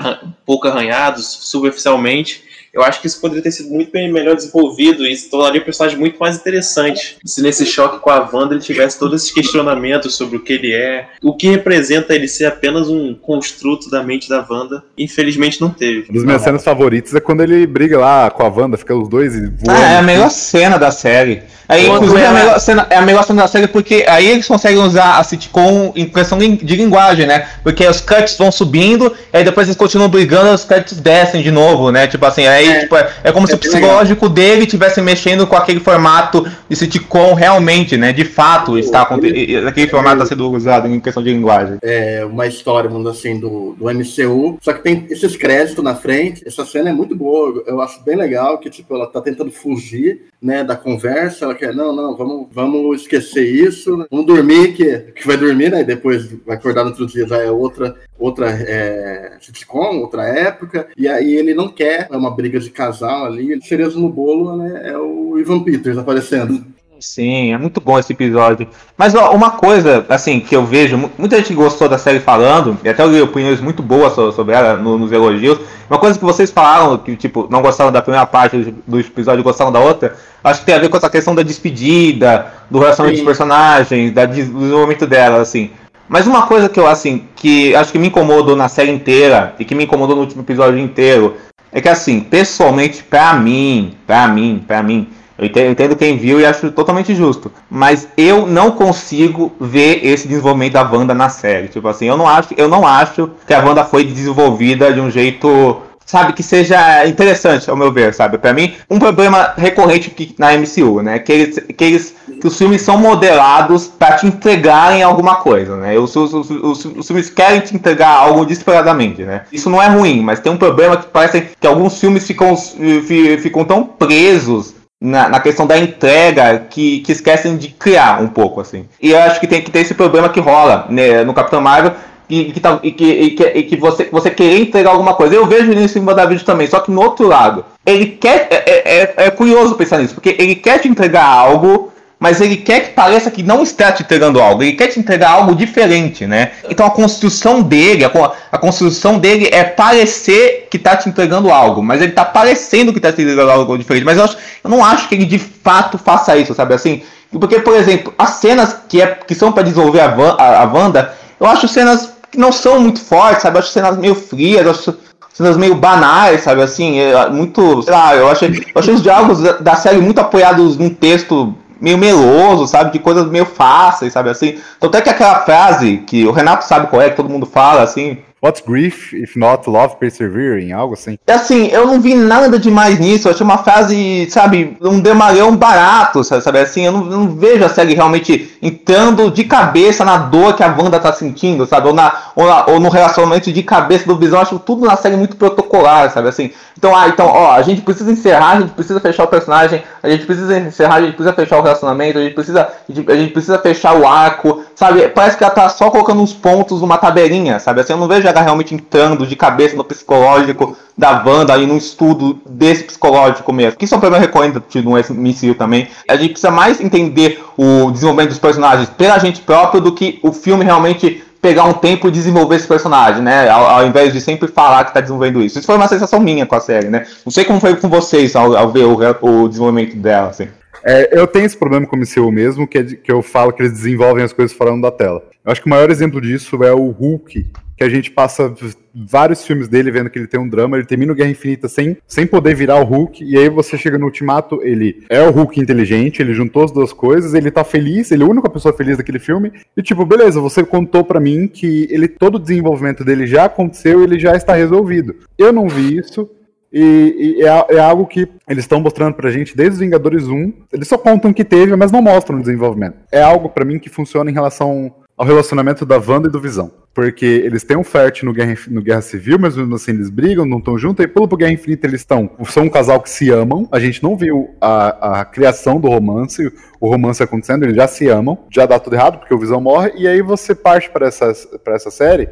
pouco arranhado, superficialmente. Eu acho que isso poderia ter sido muito bem melhor desenvolvido e se tornaria o personagem muito mais interessante. Se nesse choque com a Wanda ele tivesse todos esses questionamentos sobre o que ele é, o que representa ele ser apenas um construto da mente da Wanda. Infelizmente não teve. Uma das minhas cenas favoritas é quando ele briga lá com a Wanda, fica os dois e voando. Ah, é a melhor cena da série. Aí, inclusive, é a melhor cena, é a melhor cena da série porque aí eles conseguem usar a sitcom em questão de de linguagem, né? Porque os cuts vão subindo, aí depois eles continuam brigando, os cuts descem de novo, né? Tipo assim, aí aí, é, tipo, é, é como é se o psicológico legal. dele estivesse mexendo com aquele formato de sitcom realmente, né? De fato, está acontecendo. Aquele formato está sendo usado em questão de linguagem. É uma história, vamos assim, do, do MCU. Só que tem esses créditos na frente. Essa cena é muito boa. Eu acho bem legal que, tipo, ela tá tentando fugir, né, da conversa. Ela quer, não, não, vamos, vamos esquecer isso. Vamos dormir, que, que vai dormir, né? E depois vai acordar no outro dia, já é outra, outra é, sitcom, outra época. E aí ele não quer, é uma briga de casal ali. Cerezo no bolo, né? É o Ivan Peters aparecendo. Sim, é muito bom esse episódio. Mas ó, uma coisa, assim, que eu vejo, muita gente gostou da série falando, e até eu li opiniões muito boas sobre ela no, nos elogios. Uma coisa que vocês falaram, que tipo, não gostaram da primeira parte do episódio, gostaram da outra, acho que tem a ver com essa questão da despedida, do relacionamento Sim. dos personagens, da, do desenvolvimento dela, assim. Mas uma coisa que eu, assim, que acho que me incomodou na série inteira, e que me incomodou no último episódio inteiro, é que, assim, pessoalmente, pra mim, pra mim, pra mim, eu entendo, quem viu e acho totalmente justo. Mas eu não consigo ver esse desenvolvimento da Wanda na série. Tipo assim, eu não acho, eu não acho que a Wanda foi desenvolvida de um jeito sabe, que seja interessante, ao meu ver, sabe? Para mim, um problema recorrente que, na MCU, né? Que eles, que eles, que os filmes são modelados para te entregarem alguma coisa, né? Os, os, os, os, filmes querem te entregar algo desesperadamente, né? Isso não é ruim, mas tem um problema que parece que alguns filmes ficam, ficam tão presos na, na, questão da entrega que, que esquecem de criar um pouco, assim. E eu acho que tem que ter esse problema que rola né, no Capitão Marvel e que, tá, e que, e que, e que você, você querer entregar alguma coisa. Eu vejo isso em vídeo também, só que no outro lado, ele quer. É, é, é, é curioso pensar nisso, porque ele quer te entregar algo mas ele quer que pareça que não está te entregando algo, ele quer te entregar algo diferente, né? Então a construção dele, a, a construção dele é parecer que está te entregando algo, mas ele está parecendo que está te entregando algo diferente, mas eu, acho, eu não acho que ele de fato faça isso, sabe assim? Porque, por exemplo, as cenas que, é, que são para desenvolver a, Van, a, a Wanda, eu acho cenas que não são muito fortes, sabe? Eu acho cenas meio frias, eu acho cenas meio banais, sabe? Assim, é muito. Sei lá, eu achei, eu achei os diálogos da, série muito apoiados num texto meio meloso, sabe? De coisas meio fáceis, sabe? Assim. Tanto é que aquela frase que o Renato sabe qual é, que todo mundo fala, assim. What's grief if not love persevering? Algo assim. É assim, eu não vi nada demais nisso. Eu achei uma frase, sabe, um demarão barato, sabe? Assim, eu não, não, vejo a série realmente entrando de cabeça na dor que a Wanda tá sentindo, sabe? Ou, na, ou, na, ou no relacionamento de cabeça do Visão. Eu acho tudo na série muito protocolar, sabe? Assim, então, ah, então, ó, a gente precisa encerrar, a gente precisa fechar o personagem, a gente precisa encerrar, a gente precisa fechar o relacionamento, a gente precisa, a gente precisa fechar o arco, sabe? Parece que ela tá só colocando uns pontos numa tabelinha, sabe? Assim, eu não vejo ela realmente entrando de cabeça no psicológico da Wanda aí num estudo desse psicológico mesmo. Que isso é um problema recorrente no MCU também. A gente precisa mais entender o desenvolvimento dos personagens pela gente próprio do que o filme realmente pegar um tempo e desenvolver esse personagem, né? Ao, ao invés de sempre falar que está desenvolvendo isso. Isso foi uma sensação minha com a série, né? Não sei como foi com vocês ao, ao ver o, o, desenvolvimento dela, assim. É, eu tenho esse problema com o MCU mesmo, que, é de, que eu falo que eles desenvolvem as coisas falando da tela. Eu acho que o maior exemplo disso é o Hulk, que a gente passa vários filmes dele vendo que ele tem um drama, ele termina o Guerra Infinita sem, sem poder virar o Hulk, e aí você chega no Ultimato, ele é o Hulk inteligente, ele juntou as duas coisas, ele tá feliz, ele é a única pessoa feliz daquele filme, e tipo, beleza, você contou para mim que ele todo o desenvolvimento dele já aconteceu, ele já está resolvido. Eu não vi isso, e, e é, é, algo que eles estão mostrando pra gente desde os Vingadores 1. Eles só contam que teve, mas não mostram o desenvolvimento. É algo para mim que funciona em relação ao relacionamento da Wanda e do Visão. Porque eles têm um fértil no Guerra, no Guerra Civil, mas mesmo assim eles brigam, não estão juntos, pula pro Guerra Infinita eles estão. São um casal que se amam. A gente não viu a, a criação do romance, o romance acontecendo, eles já se amam, já dá tudo errado, porque o Visão morre, e aí você parte para essa, essa série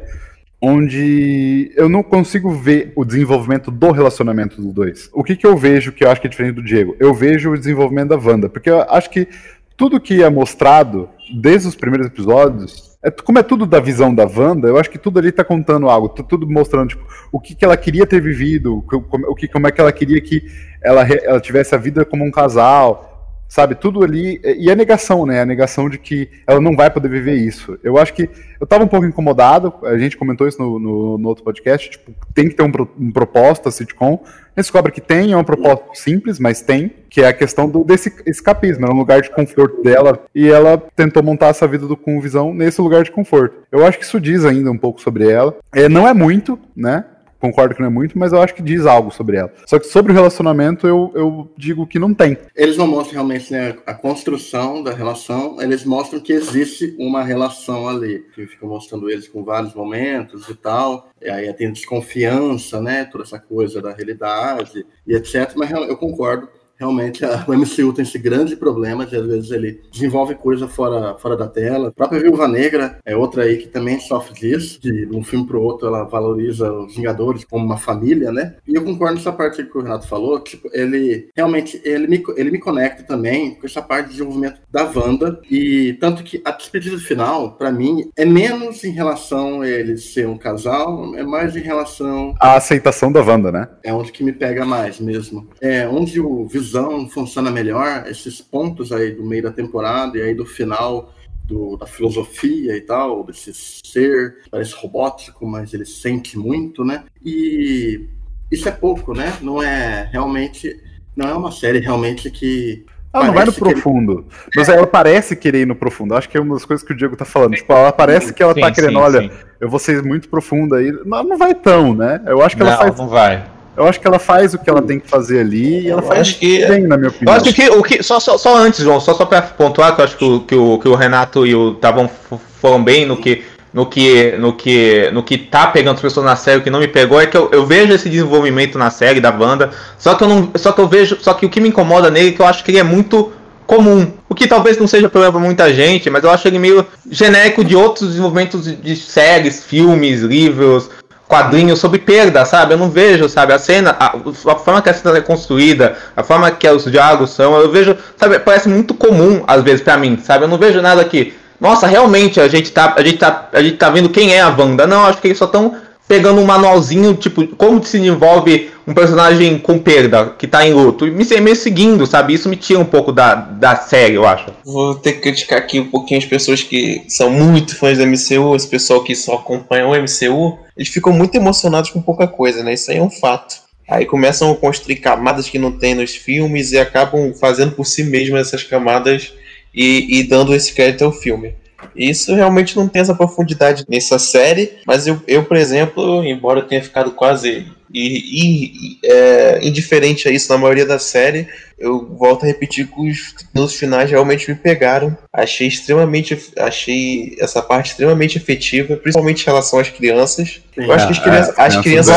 onde eu não consigo ver o desenvolvimento do relacionamento dos dois. O que, que eu vejo que eu acho que é diferente do Diego? Eu vejo o desenvolvimento da Wanda, porque eu acho que tudo que é mostrado desde os primeiros episódios, é, como é tudo da visão da Wanda, eu acho que tudo ali tá contando algo, tudo mostrando tipo, o que, que ela queria ter vivido, o que, como é que ela queria que ela, ela tivesse a vida como um casal, sabe? Tudo ali. E a negação, né? A negação de que ela não vai poder viver isso. Eu acho que. Eu tava um pouco incomodado, a gente comentou isso no, no, no outro podcast. Tipo, tem que ter um, um propósito a sitcom. A gente descobre que tem, é um propósito simples, mas tem, que é a questão do, desse escapismo. Era um lugar de conforto dela e ela tentou montar essa vida do, com visão nesse lugar de conforto. Eu acho que isso diz ainda um pouco sobre ela. É, não é muito, né? Concordo que não é muito, mas eu acho que diz algo sobre ela. Só que sobre o relacionamento, eu, eu digo que não tem. Eles não mostram realmente né, a construção da relação, eles mostram que existe uma relação ali. Que ficam mostrando eles com vários momentos e tal. E aí tem desconfiança, né? Toda essa coisa da realidade e etc. Mas eu concordo realmente a, o MCU tem esse grande problema de às vezes ele desenvolve coisa fora, fora da tela. A própria Viúva Negra é outra aí que também sofre disso, de um filme pro outro ela valoriza os Vingadores como uma família, né? E eu concordo nessa parte que o Renato falou, tipo, ele realmente ele me, ele me conecta também com essa parte de desenvolvimento da Wanda e tanto que a despedida final, para mim, é menos em relação a eles ser um casal, é mais em relação a aceitação da Wanda, né? É onde que me pega mais mesmo. É onde o visão funciona melhor, esses pontos aí do meio da temporada e aí do final do, da filosofia e tal, desse ser, parece robótico, mas ele sente muito, né? E isso é pouco, né? Não é realmente, não é uma série realmente que ela não vai no profundo. Ele... Mas ela parece querer ir no profundo. Acho que é uma das coisas que o Diego tá falando. Tipo, ela parece que ela sim, tá querendo, sim, olha, sim. eu vou ser muito profunda aí. Não, não vai tão, né? Eu acho que não, ela faz. Não vai. Eu acho que ela faz o que ela tem que fazer ali e ela eu faz que, bem, na minha opinião. Eu acho que o que só, só, só antes, João, só, só para pontuar, que eu acho que o, que o, que o Renato e o Tavão foram bem no que no que no que no que tá pegando as pessoas na série, o que não me pegou é que eu, eu vejo esse desenvolvimento na série da banda, só que eu não, só que eu vejo, só que o que me incomoda nele é que eu acho que ele é muito comum. O que talvez não seja problema para muita gente, mas eu acho ele meio genérico de outros desenvolvimentos de séries, filmes, livros, quadrinhos sobre perda, sabe? Eu não vejo, sabe? A cena, a, a, forma que a cena é construída, a forma que os diálogos são, eu vejo, sabe? Parece muito comum às vezes para mim, sabe? Eu não vejo nada que, nossa, realmente a gente tá, a gente tá, a gente tá vendo quem é a Wanda. Não, acho que eles só estão pegando um manualzinho, tipo, como se desenvolve um personagem com perda, que tá em luto, me, me seguindo, sabe? Isso me tira um pouco da, da série, eu acho. Vou ter que criticar aqui um pouquinho as pessoas que são muito fãs do MCU, esse pessoal que só acompanha o MCU, eles ficam muito emocionados com pouca coisa, né? Isso aí é um fato. Aí começam a construir camadas que não tem nos filmes e acabam fazendo por si mesmas essas camadas e, e dando esse crédito ao filme. Isso realmente não tem essa profundidade nessa série, mas eu, eu por exemplo, embora eu tenha ficado quase e, e, é, indiferente a isso na maioria da série, eu volto a repetir que os nos finais realmente me pegaram. Achei extremamente, achei essa parte extremamente efetiva, principalmente em relação às crianças. Eu acho que as crianças, é, as crianças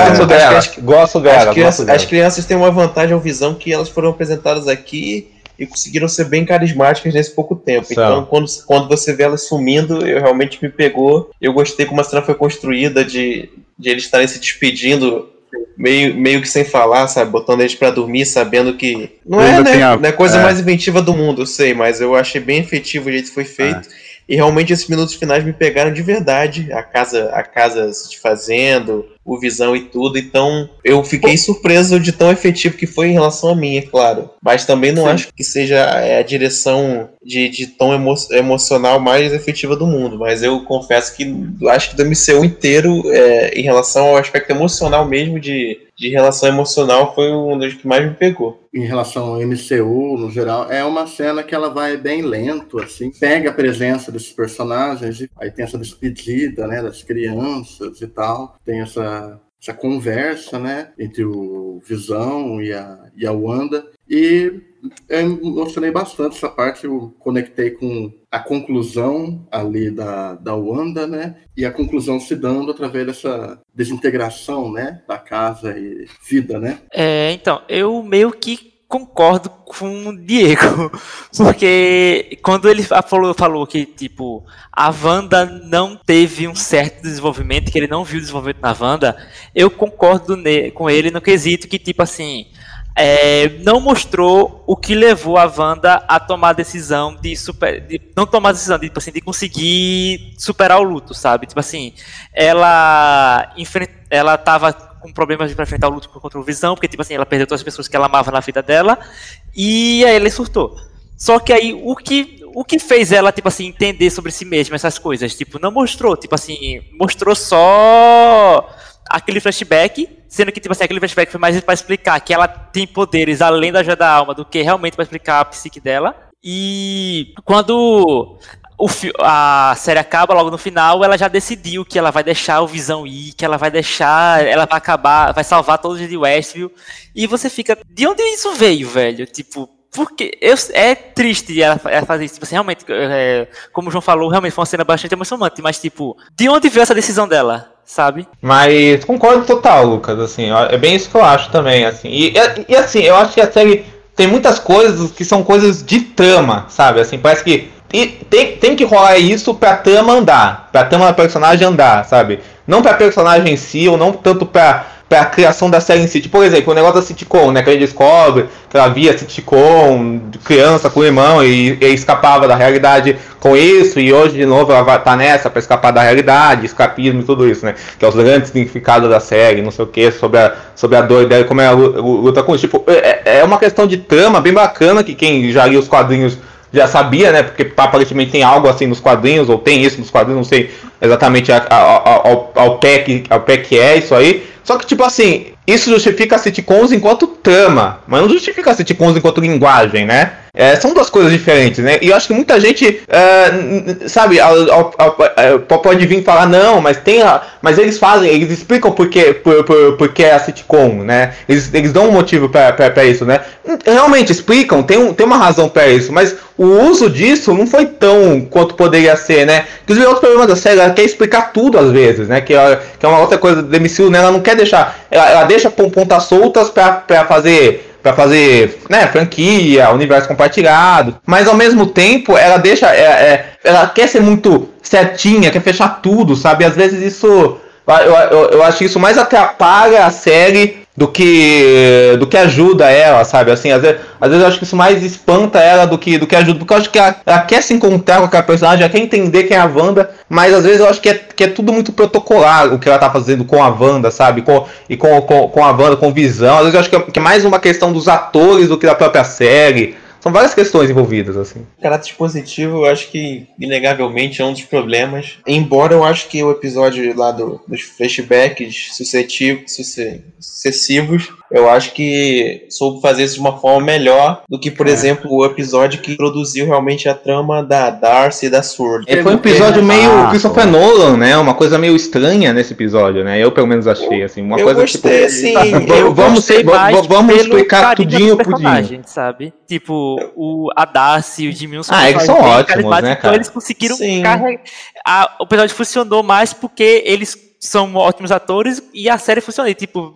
gosto dela, as, crianças, as crianças têm uma vantagem ao visão que elas foram apresentadas aqui e conseguiram ser bem carismáticas nesse pouco tempo. São. Então, quando, quando você vê elas sumindo, eu realmente me pegou. Eu gostei como a cena foi construída, de, de eles estarem se despedindo meio, meio que sem falar, sabe? Botando eles para dormir, sabendo que. Não é, né? A... Não é a coisa é. mais inventiva do mundo, eu sei, mas eu achei bem efetivo o jeito que foi feito. É. E realmente esses minutos finais me pegaram de verdade. A casa, a casa se fazendo, o Visão e tudo. Então eu fiquei surpreso de tão efetivo que foi em relação a mim, é claro. Mas também não Sim. acho que seja é, a direção de, de tom emo emocional mais efetiva do mundo. Mas eu confesso que acho que do MCU inteiro, é, em relação ao aspecto emocional mesmo, de, de relação emocional, foi um dos que mais me pegou. Em relação ao MCU, no geral, é uma cena que ela vai bem lento, assim, pega a presença desses personagens, aí tem essa despedida, né, das crianças e tal, tem essa essa, conversa, né, entre o Visão e a, e a Wanda. E eu emocionei bastante essa parte, eu conectei com a conclusão ali da, da Wanda, né? E a conclusão se dando através dessa desintegração, né? Da casa e vida, né? É, então, eu meio que concordo com o Diego, porque quando ele falou, falou que tipo a Wanda não teve um certo desenvolvimento, que ele não viu desenvolvimento na Wanda, eu concordo com ele no quesito que tipo assim é, não mostrou o que levou a Wanda a tomar a decisão de, super, de não tomar a decisão de, tipo assim, de conseguir superar o luto, sabe? Tipo assim, ela enfrent, ela tava com problemas para enfrentar o luto contra o Visão, porque, tipo assim, ela perdeu todas as pessoas que ela amava na vida dela, e aí ela surtou. Só que aí, o que, o que fez ela, tipo assim, entender sobre si mesma essas coisas? Tipo, não mostrou, tipo assim, mostrou só aquele flashback, sendo que, tipo assim, aquele flashback foi mais para explicar que ela tem poderes além da joia da alma do que realmente para explicar a psique dela. E quando o, a série acaba logo no final, ela já decidiu que ela vai deixar o Visão ir, que ela vai deixar, ela vai acabar, vai salvar todos de Westview. E você fica, de onde isso veio, velho? Tipo, porque eu, é triste ela, ela fazer isso. Tipo assim, realmente, é, como o João falou, realmente foi uma cena bastante emocionante. Mas, tipo, de onde veio essa decisão dela? Sabe? Mas concordo total, Lucas. Assim, é bem isso que eu acho também. Assim, e, e assim, eu acho que a série tem muitas coisas que são coisas de trama, sabe? Assim, parece que tem, tem que rolar isso pra trama andar, pra trama da personagem andar, sabe? Não pra personagem em si, ou não tanto pra para a criação da série em si. Tipo, por exemplo, o negócio da sitcom, né? Que gente descobre que ela via sitcom criança com o irmão e, e, escapava da realidade com isso, e hoje de novo ela vai, tá nessa para escapar da realidade, escapismo e tudo isso, né? Que é os grandes significados da série, não sei o que, sobre a, sobre a dor dela e como ela luta com isso. Tipo, é, é uma questão de trama bem bacana que quem já lia os quadrinhos já sabia, né? Porque aparentemente tem algo assim nos quadrinhos, ou tem isso nos quadrinhos, não sei exatamente a, a, a, ao, ao, pé que, ao pé que é isso aí. Só que, tipo assim, isso justifica sitcoms enquanto trama, mas não justifica sitcoms enquanto linguagem, né? É, são duas coisas diferentes, né? E eu acho que muita gente, é, sabe, é, pode vir falar, não, mas tem a, Mas eles fazem, eles explicam por que, por, por, por que é a sitcom, né? Eles, eles dão um motivo para isso, né? Realmente explicam, tem, um, tem uma razão para isso, mas o uso disso não foi tão quanto poderia ser, né? Inclusive, outro problema da série, ela quer explicar tudo às vezes, né? Que, é, que é uma outra coisa do MCU, né? Ela não quer deixar. Ela, ela deixa pontas soltas para fazer para fazer, né, franquia, universo compartilhado, mas ao mesmo tempo ela deixa, é, é, ela quer ser muito certinha, quer fechar tudo, sabe? Às vezes isso, eu, eu, eu acho que isso mais atrapalha a série do que do que ajuda ela, sabe? Assim, às vezes, às vezes eu acho que isso mais espanta ela do que do que ajuda, porque eu acho que ela, ela quer se encontrar com aquela personagem, ela quer entender quem é a Wanda, mas às vezes eu acho que é, que é tudo muito protocolar o que ela tá fazendo com a Wanda, sabe? Com, e com, com, com a Wanda, com visão. Às vezes eu acho que é, que é mais uma questão dos atores do que da própria série. São várias questões envolvidas, assim. Caráter positivo, eu acho que, inegavelmente, é um dos problemas. Embora eu acho que o episódio lá do, dos flashbacks sucessivos eu acho que soube fazer isso de uma forma melhor do que, por é. exemplo, o episódio que produziu realmente a trama da Darcy e da Sword. É, foi um episódio meio ah, Christopher pô. Nolan, né? Uma coisa meio estranha nesse episódio, né? Eu pelo menos achei, assim, uma eu coisa gostei, tipo... assim, eu vamos ser, vamos explicar tudinho por dia. sabe? Tipo, o, a Darcy e o Jimmy Ah, eles são ótimos, né, então cara? Então eles conseguiram carregar... A, o episódio funcionou mais porque eles são ótimos atores e a série funciona. E, tipo,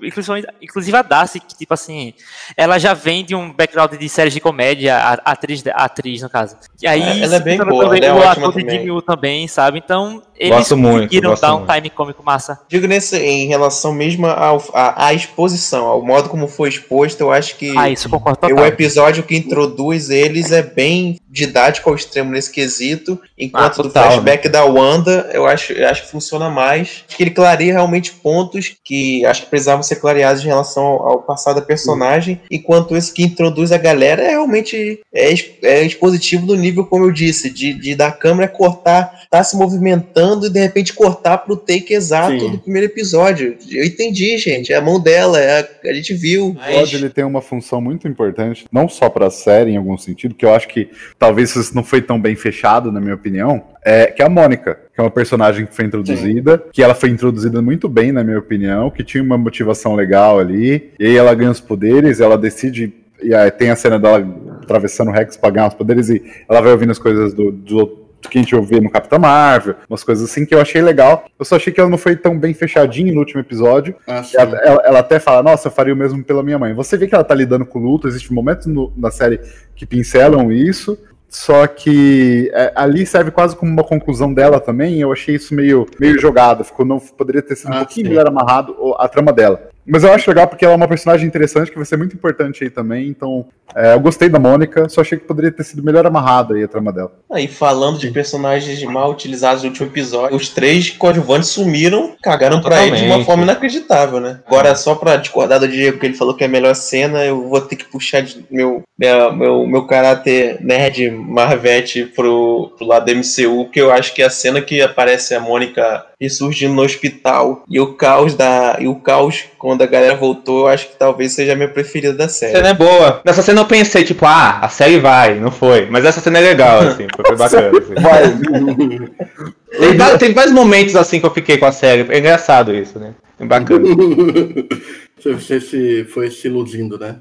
inclusive a Darcy, que, tipo assim, ela já vem de um background de séries de comédia, a, a atriz, a atriz, no caso. E aí, é, ela é bem boa, também, ela é o ator de Jimmy também, sabe? Então, eles gosto conseguiram muito, dar um time cômico massa. Digo nesse, em relação mesmo ao, à, exposição, ao modo como foi exposto, eu acho que ah, isso concordo o episódio que introduz eles é bem didático ao extremo nesse quesito, enquanto ah, total, o flashback né? da Wanda, eu acho, eu acho que funciona mais. Acho que ele clareia realmente pontos que acho que precisavam ser clareados em relação ao, ao passado da personagem, enquanto esse que introduz a galera é realmente é, é expositivo do nível, como eu disse, de, de da câmera cortar, tá se movimentando e de repente cortar pro take exato Sim. do primeiro episódio. Eu entendi, gente, é a mão dela, é a, a gente viu. O mas... ele tem uma função muito importante, não só para a série em algum sentido, que eu acho que talvez isso não foi tão bem fechado, na minha opinião, é que é a Mônica, que é uma personagem que foi introduzida, Sim. que ela foi introduzida muito bem, na minha opinião, que tinha uma motivação legal ali, e aí ela ganha os poderes, ela decide e aí tem a cena dela atravessando o Rex pra ganhar os poderes e ela vai ouvindo as coisas do, do que a gente ouvia no Capitão Marvel, umas coisas assim que eu achei legal. Eu só achei que ela não foi tão bem fechadinha no último episódio. Ah, ela, ela, ela, até fala, nossa, eu faria o mesmo pela minha mãe. Você vê que ela tá lidando com luto, existe momentos na série que pincelam isso. Só que é, ali serve quase como uma conclusão dela também. Eu achei isso meio, meio jogado. Ficou, não, poderia ter sido ah, um pouquinho sim. melhor amarrado a trama dela. Mas eu acho legal porque ela é uma personagem interessante que vai ser muito importante aí também. Então, é, eu gostei da Mônica, só achei que poderia ter sido melhor amarrada aí a trama dela. Aí, falando de personagens mal utilizados no último episódio, os três coadjuvantes sumiram, cagaram para ele de uma forma inacreditável, né? Agora, só pra discordar do Diego, que ele falou que é a melhor cena, eu vou ter que puxar meu, meu, meu, meu caráter nerd Marvete pro, pro lado do MCU, que eu acho que a cena que aparece a Mônica ressurgindo no hospital e o caos da e o caos quando a galera voltou, eu acho que talvez seja a minha preferida da série. cena é boa. Nessa cena eu pensei, tipo, ah, a série vai, não foi. Mas essa cena é legal, assim, foi, foi bacana. Assim. Tem, va- tem vários momentos assim que eu fiquei com a série. É engraçado isso, né? É bacana. Você, se, foi se iludindo, né?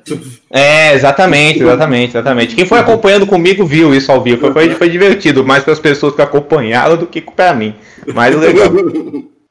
É, exatamente, exatamente, exatamente. Quem foi acompanhando comigo viu isso ao vivo. Foi, foi, divertido, mais para as pessoas que acompanharam do que para mim. Mas legal.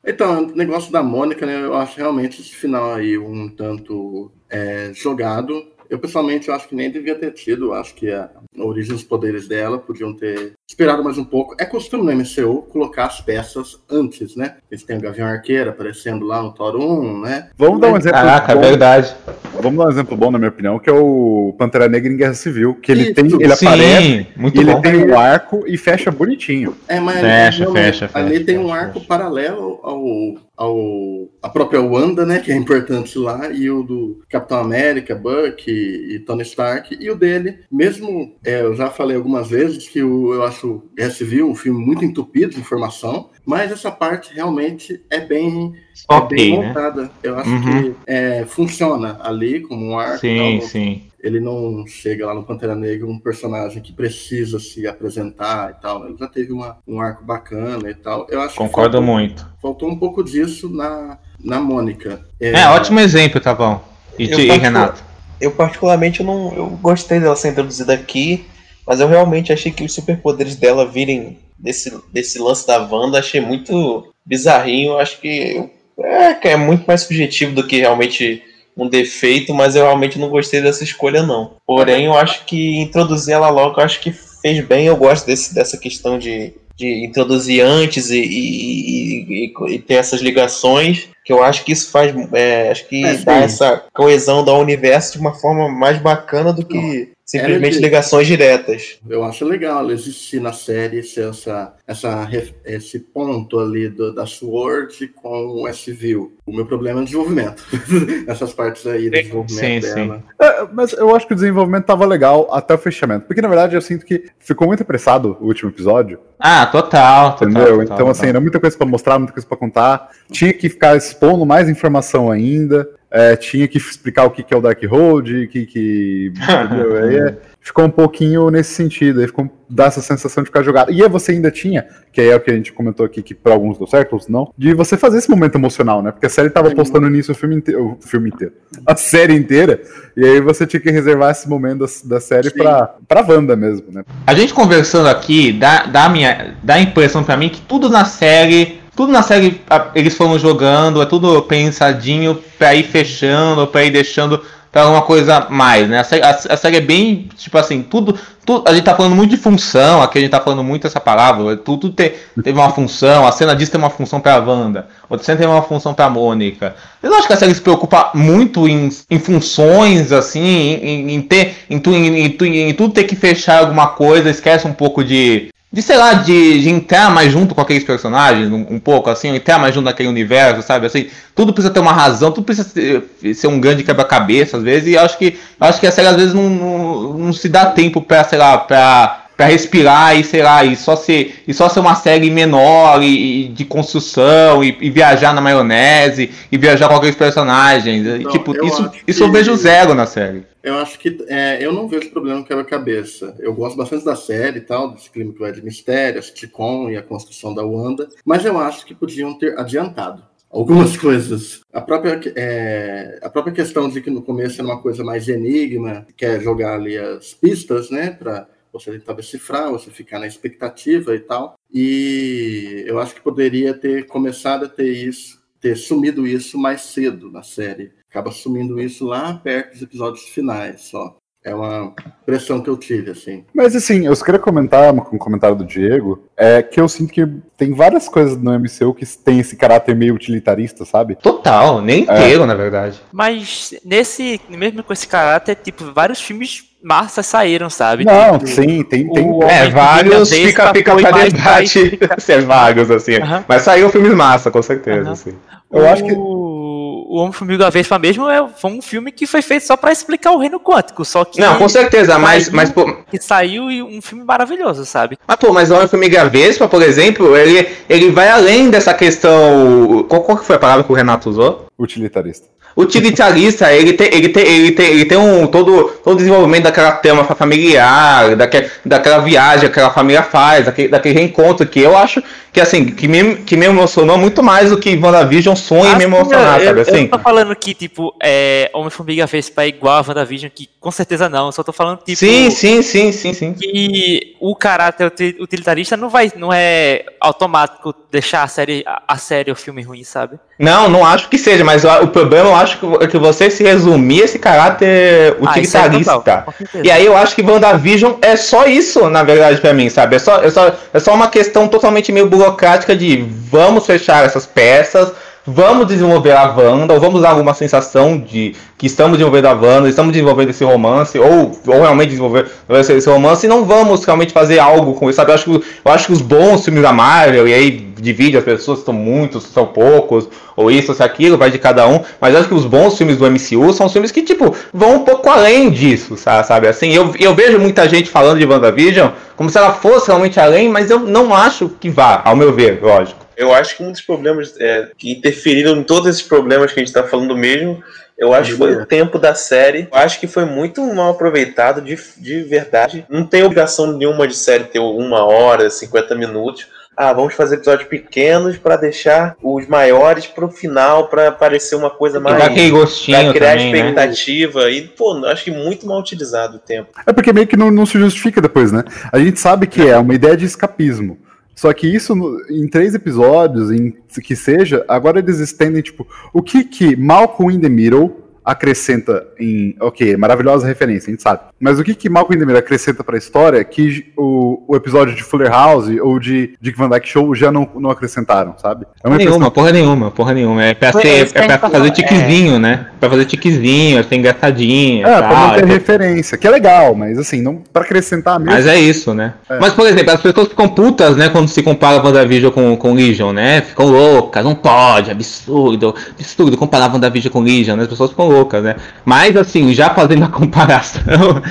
Então, o negócio da Mônica, né? Eu acho realmente esse final aí um tanto é, jogado. Eu, pessoalmente, eu acho que nem devia ter tido. Eu acho que a, a origem dos poderes dela podiam ter esperado mais um pouco. É costume no MCU colocar as peças antes, né? Eles têm o Gavião Arqueiro aparecendo lá no Thor 1, né? Vamos dar um exemplo Caraca, é bom. verdade. Vamos dar um exemplo bom, na minha opinião, que é o Pantera Negra em Guerra Civil. Que ele Isso. tem. Ele Sim, aparece, muito ele bom. tem um arco e fecha bonitinho. É, mas Fecha, não, fecha, ali fecha, tem um fecha, arco fecha. paralelo ao, ao a própria Wanda, né, que é importante lá, e o do Capitão América, Buck e, e Tony Stark, e o dele, mesmo é, eu já falei algumas vezes que o, eu acho Guerra Civil um filme muito entupido de informação, mas essa parte realmente é bem, é Ok, bem né? montada. Eu acho Uhum. que é, funciona ali como um arco. Sim, tal, sim. ele não chega lá no Pantera Negra um personagem que precisa se apresentar e tal. Ele já teve uma, um arco bacana e tal. Eu acho Concordo que faltou, muito. faltou um pouco disso na, na Mônica. É, ótimo exemplo, tá bom. E, Eu e Renato? Eu particularmente eu não, eu gostei dela ser introduzida aqui, mas eu realmente achei que os superpoderes dela virem desse, desse lance da Wanda, achei muito bizarrinho. Acho que é, é muito mais subjetivo do que realmente um defeito, mas eu realmente não gostei dessa escolha não. Porém, eu acho que introduzir ela logo, eu acho que fez bem. Eu gosto desse, dessa questão de, de introduzir antes e, e- e- e- ter essas ligações, que eu acho que isso faz, é, acho que É, dá essa coesão do universo de uma forma mais bacana do que simplesmente de- ligações diretas. Eu acho legal existir na série ser essa, essa, esse ponto ali do- da Sword com o S-View. O meu problema é o desenvolvimento. Essas partes aí do desenvolvimento sim, dela. É, mas eu acho que o desenvolvimento tava legal até o fechamento. Porque, na verdade, eu sinto que ficou muito apressado o último episódio. Ah, total, total. Entendeu? total, então, total. assim, era muita coisa pra mostrar, muita coisa pra contar. Tinha que ficar expondo mais informação ainda. É, tinha que explicar o que, que é o Dark Road, que. que? Aí é- ficou um pouquinho nesse sentido. Aí ficou, dá essa sensação de ficar jogado. E aí você ainda tinha, que aí é o que a gente comentou aqui, que pra alguns deu certo, outros não, de você fazer esse momento emocional, né? Porque a série tava postando nisso o filme inteiro. O filme inteiro. A série inteira. E aí você tinha que reservar esse momento da, da série Sim. pra, pra Wanda mesmo, né? A gente conversando aqui dá, dá, minha, dá a impressão pra mim que tudo na série. Tudo na série eles foram jogando, é tudo pensadinho pra ir fechando, pra ir deixando pra alguma coisa mais, né? A série, a, a série é bem, tipo assim, tudo, tudo. A gente tá falando muito de função, aqui a gente tá falando muito essa palavra. Tudo, te- teve uma função, a cena que tem uma função pra Wanda, outra cena tem uma função pra Mônica. Eu acho que a série se preocupa muito em, em funções, assim, em, em- em ter. Em, tu, em, em tu- em tudo ter que fechar alguma coisa, esquece um pouco de. De, sei lá, de, de entrar mais junto com aqueles personagens, um, um pouco, assim, entrar mais junto naquele universo, sabe? Assim, tudo precisa ter uma razão, tudo precisa ser, ser um grande quebra-cabeça, às vezes, e acho que, acho que a série, às vezes, não, não, não se dá tempo pra, sei lá, pra, pra respirar e, sei lá, e só ser, e só ser uma série menor e, e de construção e, e viajar na maionese e viajar com aqueles personagens. E, Então, tipo, eu isso, isso eu vejo zero na série. Eu acho que é, eu não vejo problema no quebra-cabeça. Eu gosto bastante da série e tal, desse clima que vai de mistério, a sitcom e a construção da Wanda, mas eu acho que podiam ter adiantado algumas coisas. A própria, é, a própria questão de que no começo era uma coisa mais enigma, que é jogar ali as pistas, né, para você tentar decifrar, você ficar na expectativa e tal. E eu acho que poderia ter começado a ter isso, ter sumido isso mais cedo na série. Acaba sumindo isso lá perto dos episódios finais, só. É uma impressão que eu tive, assim. Mas assim, eu só queria comentar com um comentário do Diego, é que eu sinto que tem várias coisas no MCU que tem esse caráter meio utilitarista, sabe? Total, nem inteiro, na verdade. Mas nesse, mesmo com esse caráter, tipo, vários filmes massas saíram, sabe? Não, Tipo, sim, tem, tem. o- É, vários foi pra debate se é vários, assim. Mas saiu filmes massa, com certeza, assim. Eu acho que- O, o Homem-Formiga Vespa mesmo é, foi um filme que foi feito só para explicar o reino quântico, só que... Não, com certeza, mas... saiu- mas pô, Que saiu e um filme maravilhoso, sabe? Mas, pô, mas o Homem-Formiga Vespa, por exemplo, ele, ele vai além dessa questão. Qual, qual que foi a palavra que o Renato usou? Utilitarista. Utilitarista, ele tem, ele tem, ele tem, ele tem um, todo, todo o desenvolvimento daquela tema familiar, daquela, daquela viagem que aquela família faz, daquele, daquele reencontro que eu acho que, assim, que me, que me emocionou muito mais do que WandaVision sonha em me Assim, emocionar, eu, sabe assim? eu não tô falando que, tipo, é, Homem-Formiga Vespa é igual a WandaVision, que com certeza não, eu só tô falando, tipo... Sim, sim, sim, sim, sim. que o caráter uti- utilitarista não vai não é automático deixar a série a, a série o filme ruim, sabe? Não, não acho que seja, mas o, o problema eu acho que, é que você se resumir esse caráter Ah, é utilitarista. com certeza. E aí eu acho que WandaVision é só isso, na verdade, pra mim, sabe? É só, é, só, é só uma questão totalmente meio burocrática de vamos fechar essas peças, vamos desenvolver a Wanda, ou vamos dar alguma sensação de que estamos desenvolvendo a Wanda, estamos desenvolvendo esse romance, ou, ou realmente desenvolver esse, romance, e não vamos realmente fazer algo com isso, sabe? Eu acho, que, eu acho que os bons filmes da Marvel, e aí divide as pessoas, são muitos, são poucos, ou isso, ou aquilo, vai de cada um, mas eu acho que os bons filmes do MCU são filmes que, tipo, vão um pouco além disso, sa- sabe? Assim, eu, eu vejo muita gente falando de WandaVision como se ela fosse realmente além, mas eu não acho que vá, ao meu ver, lógico. Eu acho que um dos problemas é, que interferiram em todos esses problemas que a gente tá falando mesmo, eu acho que foi o tempo da série. Eu acho que foi muito mal aproveitado de, de verdade. Não tem obrigação nenhuma de série ter uma hora, 50 minutos. Ah, vamos fazer episódios pequenos pra deixar os maiores pro final, pra parecer uma coisa mais. Dá aquele gostinho Pra criar também, né? expectativa. E, pô, acho que muito mal utilizado o tempo. É porque meio que não, não se justifica depois, né? A gente sabe que é uma ideia de escapismo. Só que isso, em três episódios, em que seja, agora eles estendem, tipo, o que que Malcolm in the Middle acrescenta em. Ok, maravilhosa referência, a gente sabe. Mas o que que Malcolm in the Middle acrescenta pra história que o, o episódio de Fuller House ou de Dick Van Dyke Show já não, não acrescentaram, sabe? É Porra nenhuma, porra nenhuma, porra nenhuma. É pra, ser, é é pra fazer falou, tiquezinho, né? Pra fazer tiquezinho, pra ser engraçadinho. É, pra tal, manter é pra- referência, que é legal, mas assim, não pra acrescentar mesmo. Mas é isso, né? Mas, por exemplo, as pessoas ficam putas, né, quando se compara WandaVision com, com Legion, né? Ficam loucas, não pode, absurdo, absurdo comparar WandaVision com Legion, né? As pessoas ficam loucas, né? Mas, assim, já fazendo a comparação,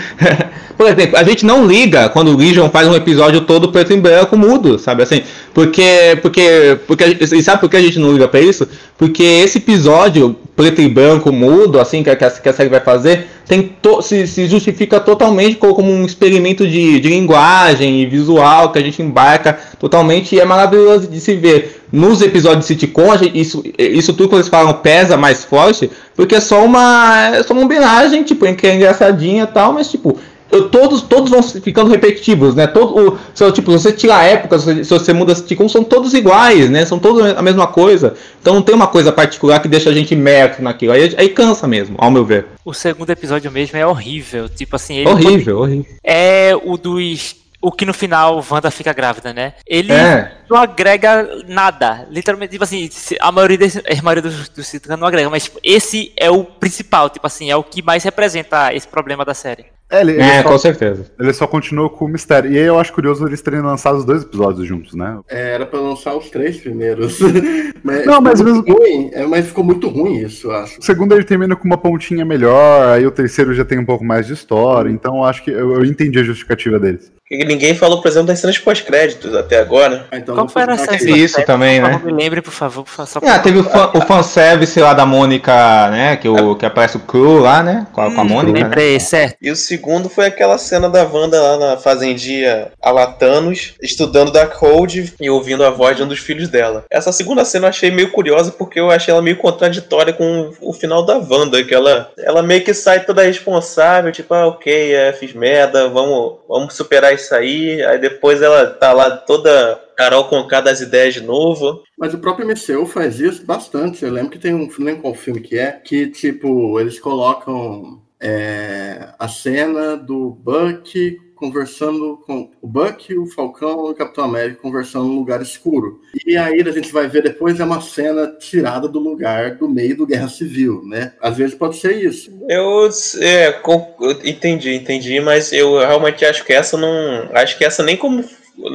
por exemplo, a gente não liga quando o Legion faz um episódio todo preto e branco mudo, sabe assim? Porque, porque, porque, e sabe por que a gente não liga pra isso? Porque esse episódio preto e branco mudo, assim, que a, que a série vai fazer, tem to- se, se justifica totalmente co- como um experimento de, de linguagem e visual que a gente embarca totalmente e é maravilhoso de se ver. Nos episódios de sitcom, gente- isso, isso tudo que eles falam pesa mais forte, porque é só uma, é só uma homenagem, tipo, que é engraçadinha e tal, mas tipo, eu- todos, todos vão ficando repetitivos, né? Todo, o, se, tipo, se você tira a época, se, você- se você muda sitcom, são todos iguais, né? São todos a mesma coisa. Então não tem uma coisa particular que deixa a gente imerso naquilo. Aí, aí cansa mesmo, ao meu ver. O segundo episódio mesmo é horrível, tipo assim, ele Horrível, horrível. é o dos o que no final Wanda fica grávida, né? Ele É. não agrega nada. Literalmente, tipo assim, a maioria, desse, a maioria dos, dos não agrega, mas tipo, esse é o principal, tipo assim, é o que mais representa esse problema da série. É, ele, ele É, só, com certeza. ele só continuou com o mistério. E aí eu acho curioso eles terem lançado os dois episódios juntos, né? É, Era pra lançar os três primeiros. mas Não, mas ficou mesmo- muito ruim. É, mas ficou muito ruim isso, eu acho. O segundo ele termina com uma pontinha melhor, aí o terceiro já tem um pouco mais de história, então eu acho que eu, eu entendi a justificativa deles. E ninguém falou, por exemplo, das cenas pós-créditos até agora. Ah, então Qual foi a cena? Isso também, né? me lembre, por favor, por favor, só Ah, teve o, fan, o fanservice lá da Mônica, né? Que, o, que aparece o Crew lá, né? Com a, com a Mônica. Né? Lembrei, certo. E o segundo foi aquela cena da Wanda lá na fazendia Alatanos, estudando Darkhold e ouvindo a voz de um dos filhos dela. Essa segunda cena eu achei meio curiosa porque eu achei ela meio contraditória com o final da Wanda, que ela, ela meio que sai toda responsável, tipo, ah, ok, é, fiz merda, vamos, vamos superar aí. Aí depois ela tá lá toda Carol Conká das ideias de novo. Mas o próprio MCU faz isso bastante. Eu lembro que tem um, não lembro qual filme que é, que tipo, eles colocam é, a cena do Buck conversando com o Buck, o Falcão e o Capitão América conversando num lugar escuro. E aí a gente vai ver depois é uma cena tirada do lugar do meio do Guerra Civil, né? Às vezes pode ser isso. Eu, é, eu entendi, entendi, mas eu realmente acho que essa não. Acho que essa nem como.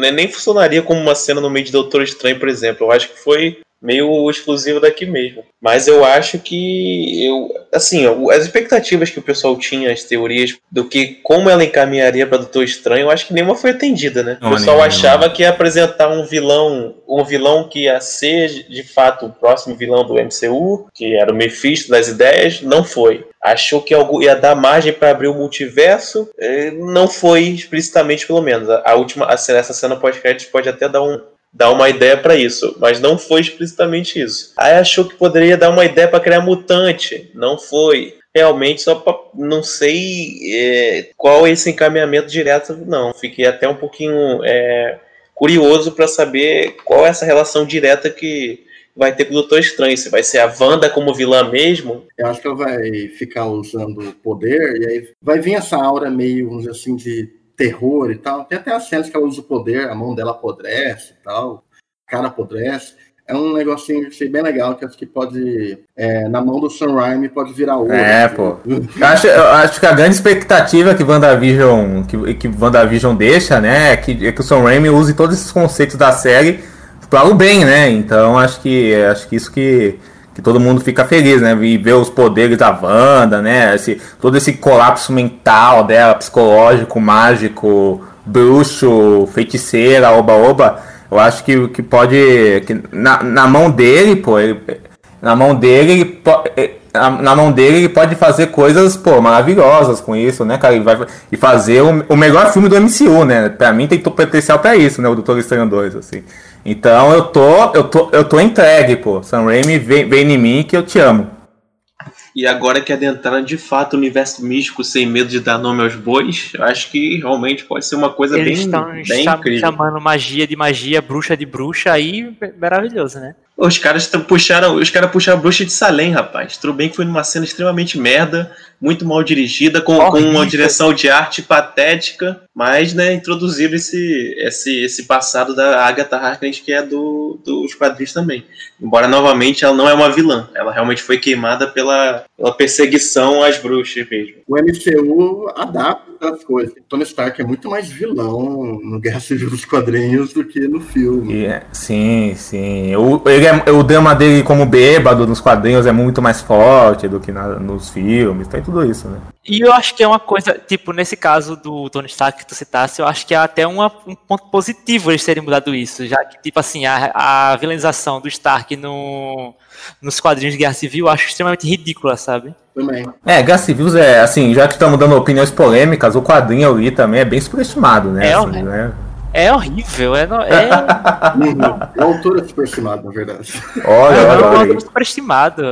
nem- Nem funcionaria como uma cena no meio de Doutor Estranho, por exemplo. Eu acho que foi meio exclusivo daqui mesmo. Mas eu acho que eu, assim, as expectativas que o pessoal tinha, as teorias do que como ela encaminharia para Doutor Estranho, eu acho que nenhuma foi atendida, né? Não, o pessoal achava que ia apresentar um vilão, um vilão que ia ser de fato o próximo vilão do MCU, que era o Mephisto das ideias, não foi achou que ia dar margem para abrir o multiverso, eh, não foi explicitamente, pelo menos. A última, a, essa cena pós-créditos pode até dar um, dar uma ideia para isso, mas não foi explicitamente isso. Aí achou que poderia dar uma ideia para criar mutante, não foi. Realmente, só pra, não sei é, qual é esse encaminhamento direto, não. Fiquei até um pouquinho é, curioso para saber qual é essa relação direta que vai ter com o Doutor Estranho. Se vai ser a Wanda como vilã mesmo. Eu acho que ela vai ficar usando o poder, e aí vai vir essa aura meio, vamos dizer assim, de terror e tal. Tem até as cenas que ela usa o poder, a mão dela apodrece e tal, a cara apodrece. É um negocinho achei bem legal, que acho que pode. É, na mão do Sam Raimi pode virar ouro. É, pô. Eu acho, eu acho que a grande expectativa que WandaVision, que, que WandaVision deixa, né, é que, é que o Sam Raimi use todos esses conceitos da série para o bem, né? Então acho que acho que isso que que todo mundo fica feliz, né? E ver os poderes da Wanda, né? Esse, todo esse colapso mental dela, psicológico, mágico, bruxo, feiticeira, oba-oba. Eu acho que, que pode. Que na, na mão dele, pô, ele, na mão dele, ele, na mão dele ele pode fazer coisas, pô, maravilhosas com isso, né, cara? E, vai, e fazer o, o melhor filme do MCU, né? Pra mim tem potencial pra isso, né? O Doutor Estranho 2, assim. Então eu tô, eu tô, eu tô entregue, pô. Sam Raimi vem, vem em mim que eu te amo. E agora que adentraram de fato o universo místico sem medo de dar nome aos bois, acho que realmente pode ser uma coisa Eles bem, estão bem incrível. chamando magia de magia, bruxa de bruxa, aí maravilhoso, né? Os caras puxaram, os caras puxaram a bruxa de Salem, rapaz. Tudo bem que foi numa cena extremamente merda, muito mal dirigida, com, com uma direção de arte patética, mas, né, introduziram esse, esse, esse passado da Agatha Harkness, que é do, dos quadrinhos também. Embora, novamente, ela não é uma vilã. Ela realmente foi queimada pela, pela perseguição às bruxas mesmo. O MCU adapta as coisas. Tony Stark é muito mais vilão no Guerra Civil dos quadrinhos do que no filme. Yeah, sim, sim. O, ele é, o drama dele como bêbado nos quadrinhos é muito mais forte do que na, nos filmes. Tem tudo tudo isso, né? E eu acho que é uma coisa, tipo, nesse caso do Tony Stark que tu citasse, eu acho que é até uma, um ponto positivo eles terem mudado isso, já que, tipo assim, a, a vilanização do Stark no, nos quadrinhos de Guerra Civil eu acho extremamente ridícula, sabe? Também. É, Guerra Civil é, assim, já que estamos dando opiniões polêmicas, o quadrinho ali também é bem superestimado, né? É, assim, né? É horrível, é. No, é... o autor é superestimado, na verdade. Olha, é, olha, olha. É superestimado.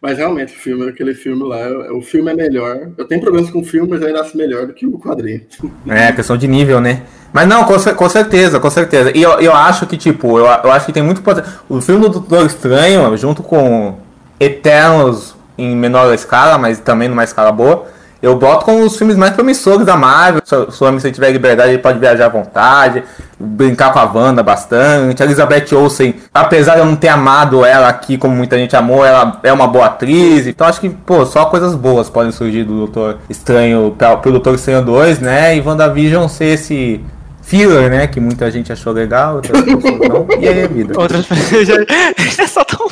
Mas realmente, o filme, aquele filme lá, o filme é melhor. Eu tenho problemas com o filme, mas ainda acho melhor do que o quadrinho. É, questão de nível, né? Mas não, com, com certeza, com certeza. E eu, eu acho que, tipo, eu, eu acho que tem muito. O filme do Doutor Estranho, junto com Eternos em menor escala, mas também numa escala boa eu boto com os filmes mais promissores da Marvel. Se o homem se tiver liberdade, ele pode viajar à vontade, brincar com a Wanda bastante. A Elizabeth Olsen, apesar de eu não ter amado ela aqui como muita gente amou, ela é uma boa atriz. Então acho que, pô, só coisas boas podem surgir do Doutor Estranho, pelo Doutor Estranho 2, né? E WandaVision ser esse filler, né? Que muita gente achou legal, outras pessoas não. E aí é vida. Outras pessoas já, já só tão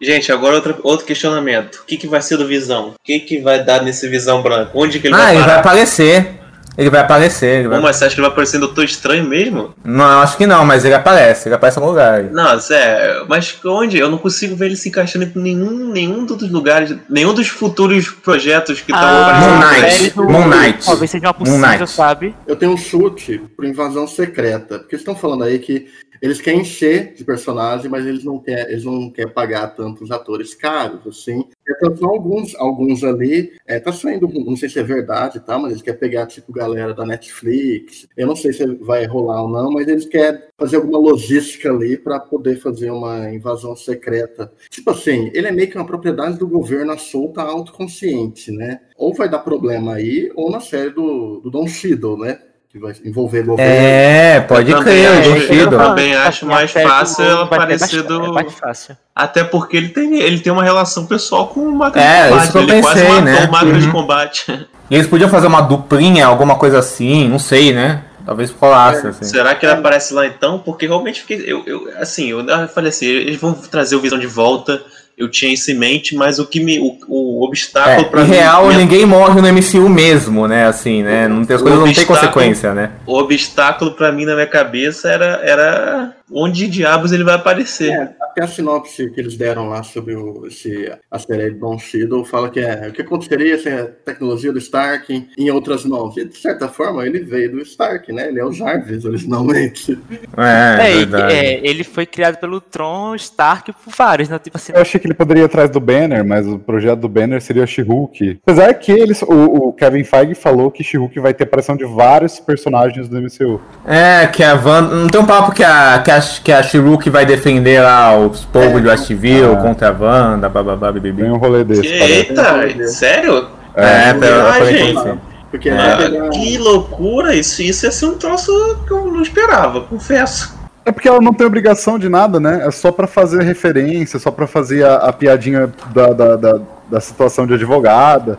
Gente, agora outro, outro questionamento. O que, que vai ser do Visão? O que, que vai dar nesse Visão branco? Onde que ele ah, vai parar? ele vai aparecer. Ele vai aparecer. Ele vai... mas você acha que ele vai aparecer no Doutor Estranho mesmo? Não, acho que não, mas ele aparece. Ele aparece em algum lugar. Não, Zé, mas onde? Eu não consigo ver ele se encaixando em nenhum, nenhum dos lugares, nenhum dos futuros projetos que estão ah, Moon Knight. Moon Knight. Talvez seja uma possível, sabe? Eu tenho um chute pro Invasão Secreta. Porque estão falando aí que eles querem encher de personagem, mas eles não querem, eles não querem pagar tantos atores caros, assim. Então são alguns, alguns ali, é, tá saindo, não sei se é verdade, tá, mas eles querem pegar, tipo, galera da Netflix. Eu não sei se vai rolar ou não, mas eles querem fazer alguma logística ali para poder fazer uma invasão secreta. Tipo assim, ele é meio que uma propriedade do governo solta autoconsciente, né? Ou vai dar problema aí, ou na série do, do Don Cheadle, né? Que vai envolver governo. É, pode eu crer, também, eu, eu também acho mais fácil ela aparecer do. É fácil. Até porque ele tem, ele tem uma relação pessoal com o máquina é, de combate. Isso que eu ele pensei, quase matou né? o máquina uhum. de combate. E eles podiam fazer uma duplinha, alguma coisa assim, não sei, né? Talvez colasse, assim. Será que ele aparece lá então? Porque realmente fiquei. Eu, eu, assim, eu falei assim, eles vão trazer o Visão de volta. Eu tinha isso em mente, mas o que me. O, o obstáculo É, em mim. real, minha- ninguém morre no MCU mesmo, né? Assim, né? Não tem, as coisas não têm consequência, né? O obstáculo pra mim na minha cabeça era, era onde diabos ele vai aparecer. É, até a sinopse que eles deram lá sobre o, esse asteroide Don Cheadle fala que é o que aconteceria se a tecnologia do Stark em outras mãos. E de certa forma ele veio do Stark, né? Ele é o Jarvis originalmente. É, É, e- verdade. é, ele foi criado pelo Tron Stark por vários, né? Tipo assim, Eu achei que ele poderia ir atrás do Banner, mas o projeto do Banner seria She-Hulk. Apesar que eles, o, o Kevin Feige falou que She-Hulk vai ter aparição de vários personagens do MCU. É, que a Wanda. Não tem um papo que a, que a, que a She-Hulk vai defender lá os povos de Westview Ah. contra a Wanda, bababá, Tem bibibi. um rolê desse, parece. Eita, sério? É, pela Ah, pela gente. intenção. Porque É. pegar- Que loucura! Isso, isso ia ser um troço que eu não esperava, confesso. É porque ela não tem obrigação de nada, né? É só pra fazer referência, só pra fazer a, a piadinha da, da, da, da situação de advogada.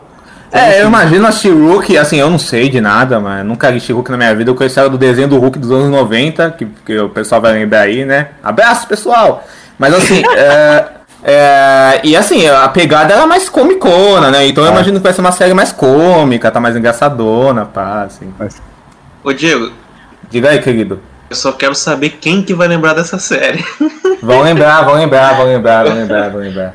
É, eu imagino a She-Hulk, assim, eu não sei de nada, mas nunca vi She-Hulk na minha vida. Eu conheci ela do desenho do Hulk dos anos 90, que, que o pessoal vai lembrar aí, né? Abraço, pessoal! Mas assim, é, é, e assim, a pegada era mais comicona, né? Então eu É. imagino que vai ser uma série mais cômica, tá mais engraçadona, pá, assim. Ô Diego, Diga aí, querido. eu só quero saber quem que vai lembrar dessa série. Vão lembrar, vão lembrar, vão lembrar, vão lembrar, vão lembrar.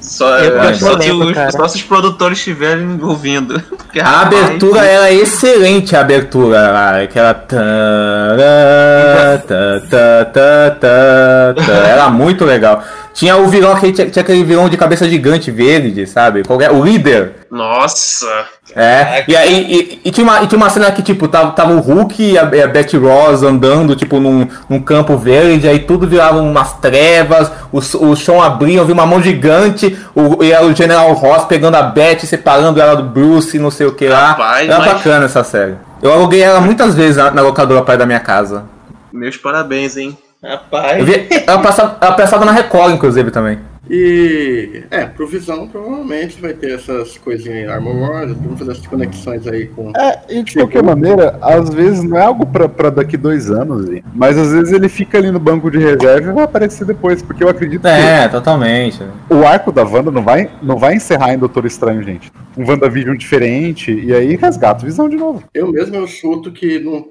Só, Eu acho não só se, lembro, os, cara. só se os produtores estiverem ouvindo. Porque, A rapaz, abertura era excelente, a abertura aquela. tará. Era muito legal. Tinha o vilão, aquele, tinha, tinha aquele vilão de cabeça gigante verde, sabe? Qualquer, o líder. Nossa! É. E, aí e, e tinha uma, e tinha uma cena que, tipo, tava, tava o Hulk e a, a Betty Ross andando, tipo, num, num campo verde, aí tudo virava umas trevas, o, o chão abria, eu vi uma mão gigante, o, e era o General Ross pegando a Betty, separando ela do Bruce, não sei o que lá. Rapaz, era mas- bacana essa série. Eu aluguei ela muitas vezes na, na locadora perto da minha casa. Meus parabéns, hein? Rapaz. Eu vi, ela, passava, ela passava na Record, inclusive, também. E é, pro Visão provavelmente vai ter essas coisinhas em Armor Wars, vamos fazer essas conexões aí com. É, e de qualquer maneira, às vezes não é algo pra, pra daqui dois anos, hein? mas às vezes ele fica ali no banco de reserva e vai aparecer depois, porque eu acredito É, totalmente. que o arco da Wanda não vai, não vai encerrar em Doutor Estranho, gente. Um WandaVision diferente, e aí resgata o Visão de novo. Eu mesmo eu chuto que não.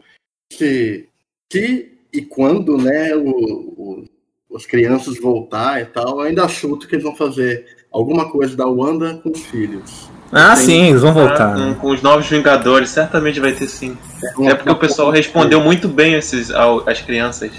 Se, se e quando, né, o, o- os crianças voltar e tal, eu ainda chuto que eles vão fazer alguma coisa da Wanda com os filhos. Ah, Tem- sim, eles vão Ah, voltar. com, né? com os novos Vingadores, certamente vai ter sim. É porque o pessoal respondeu muito bem esses, ao, as crianças.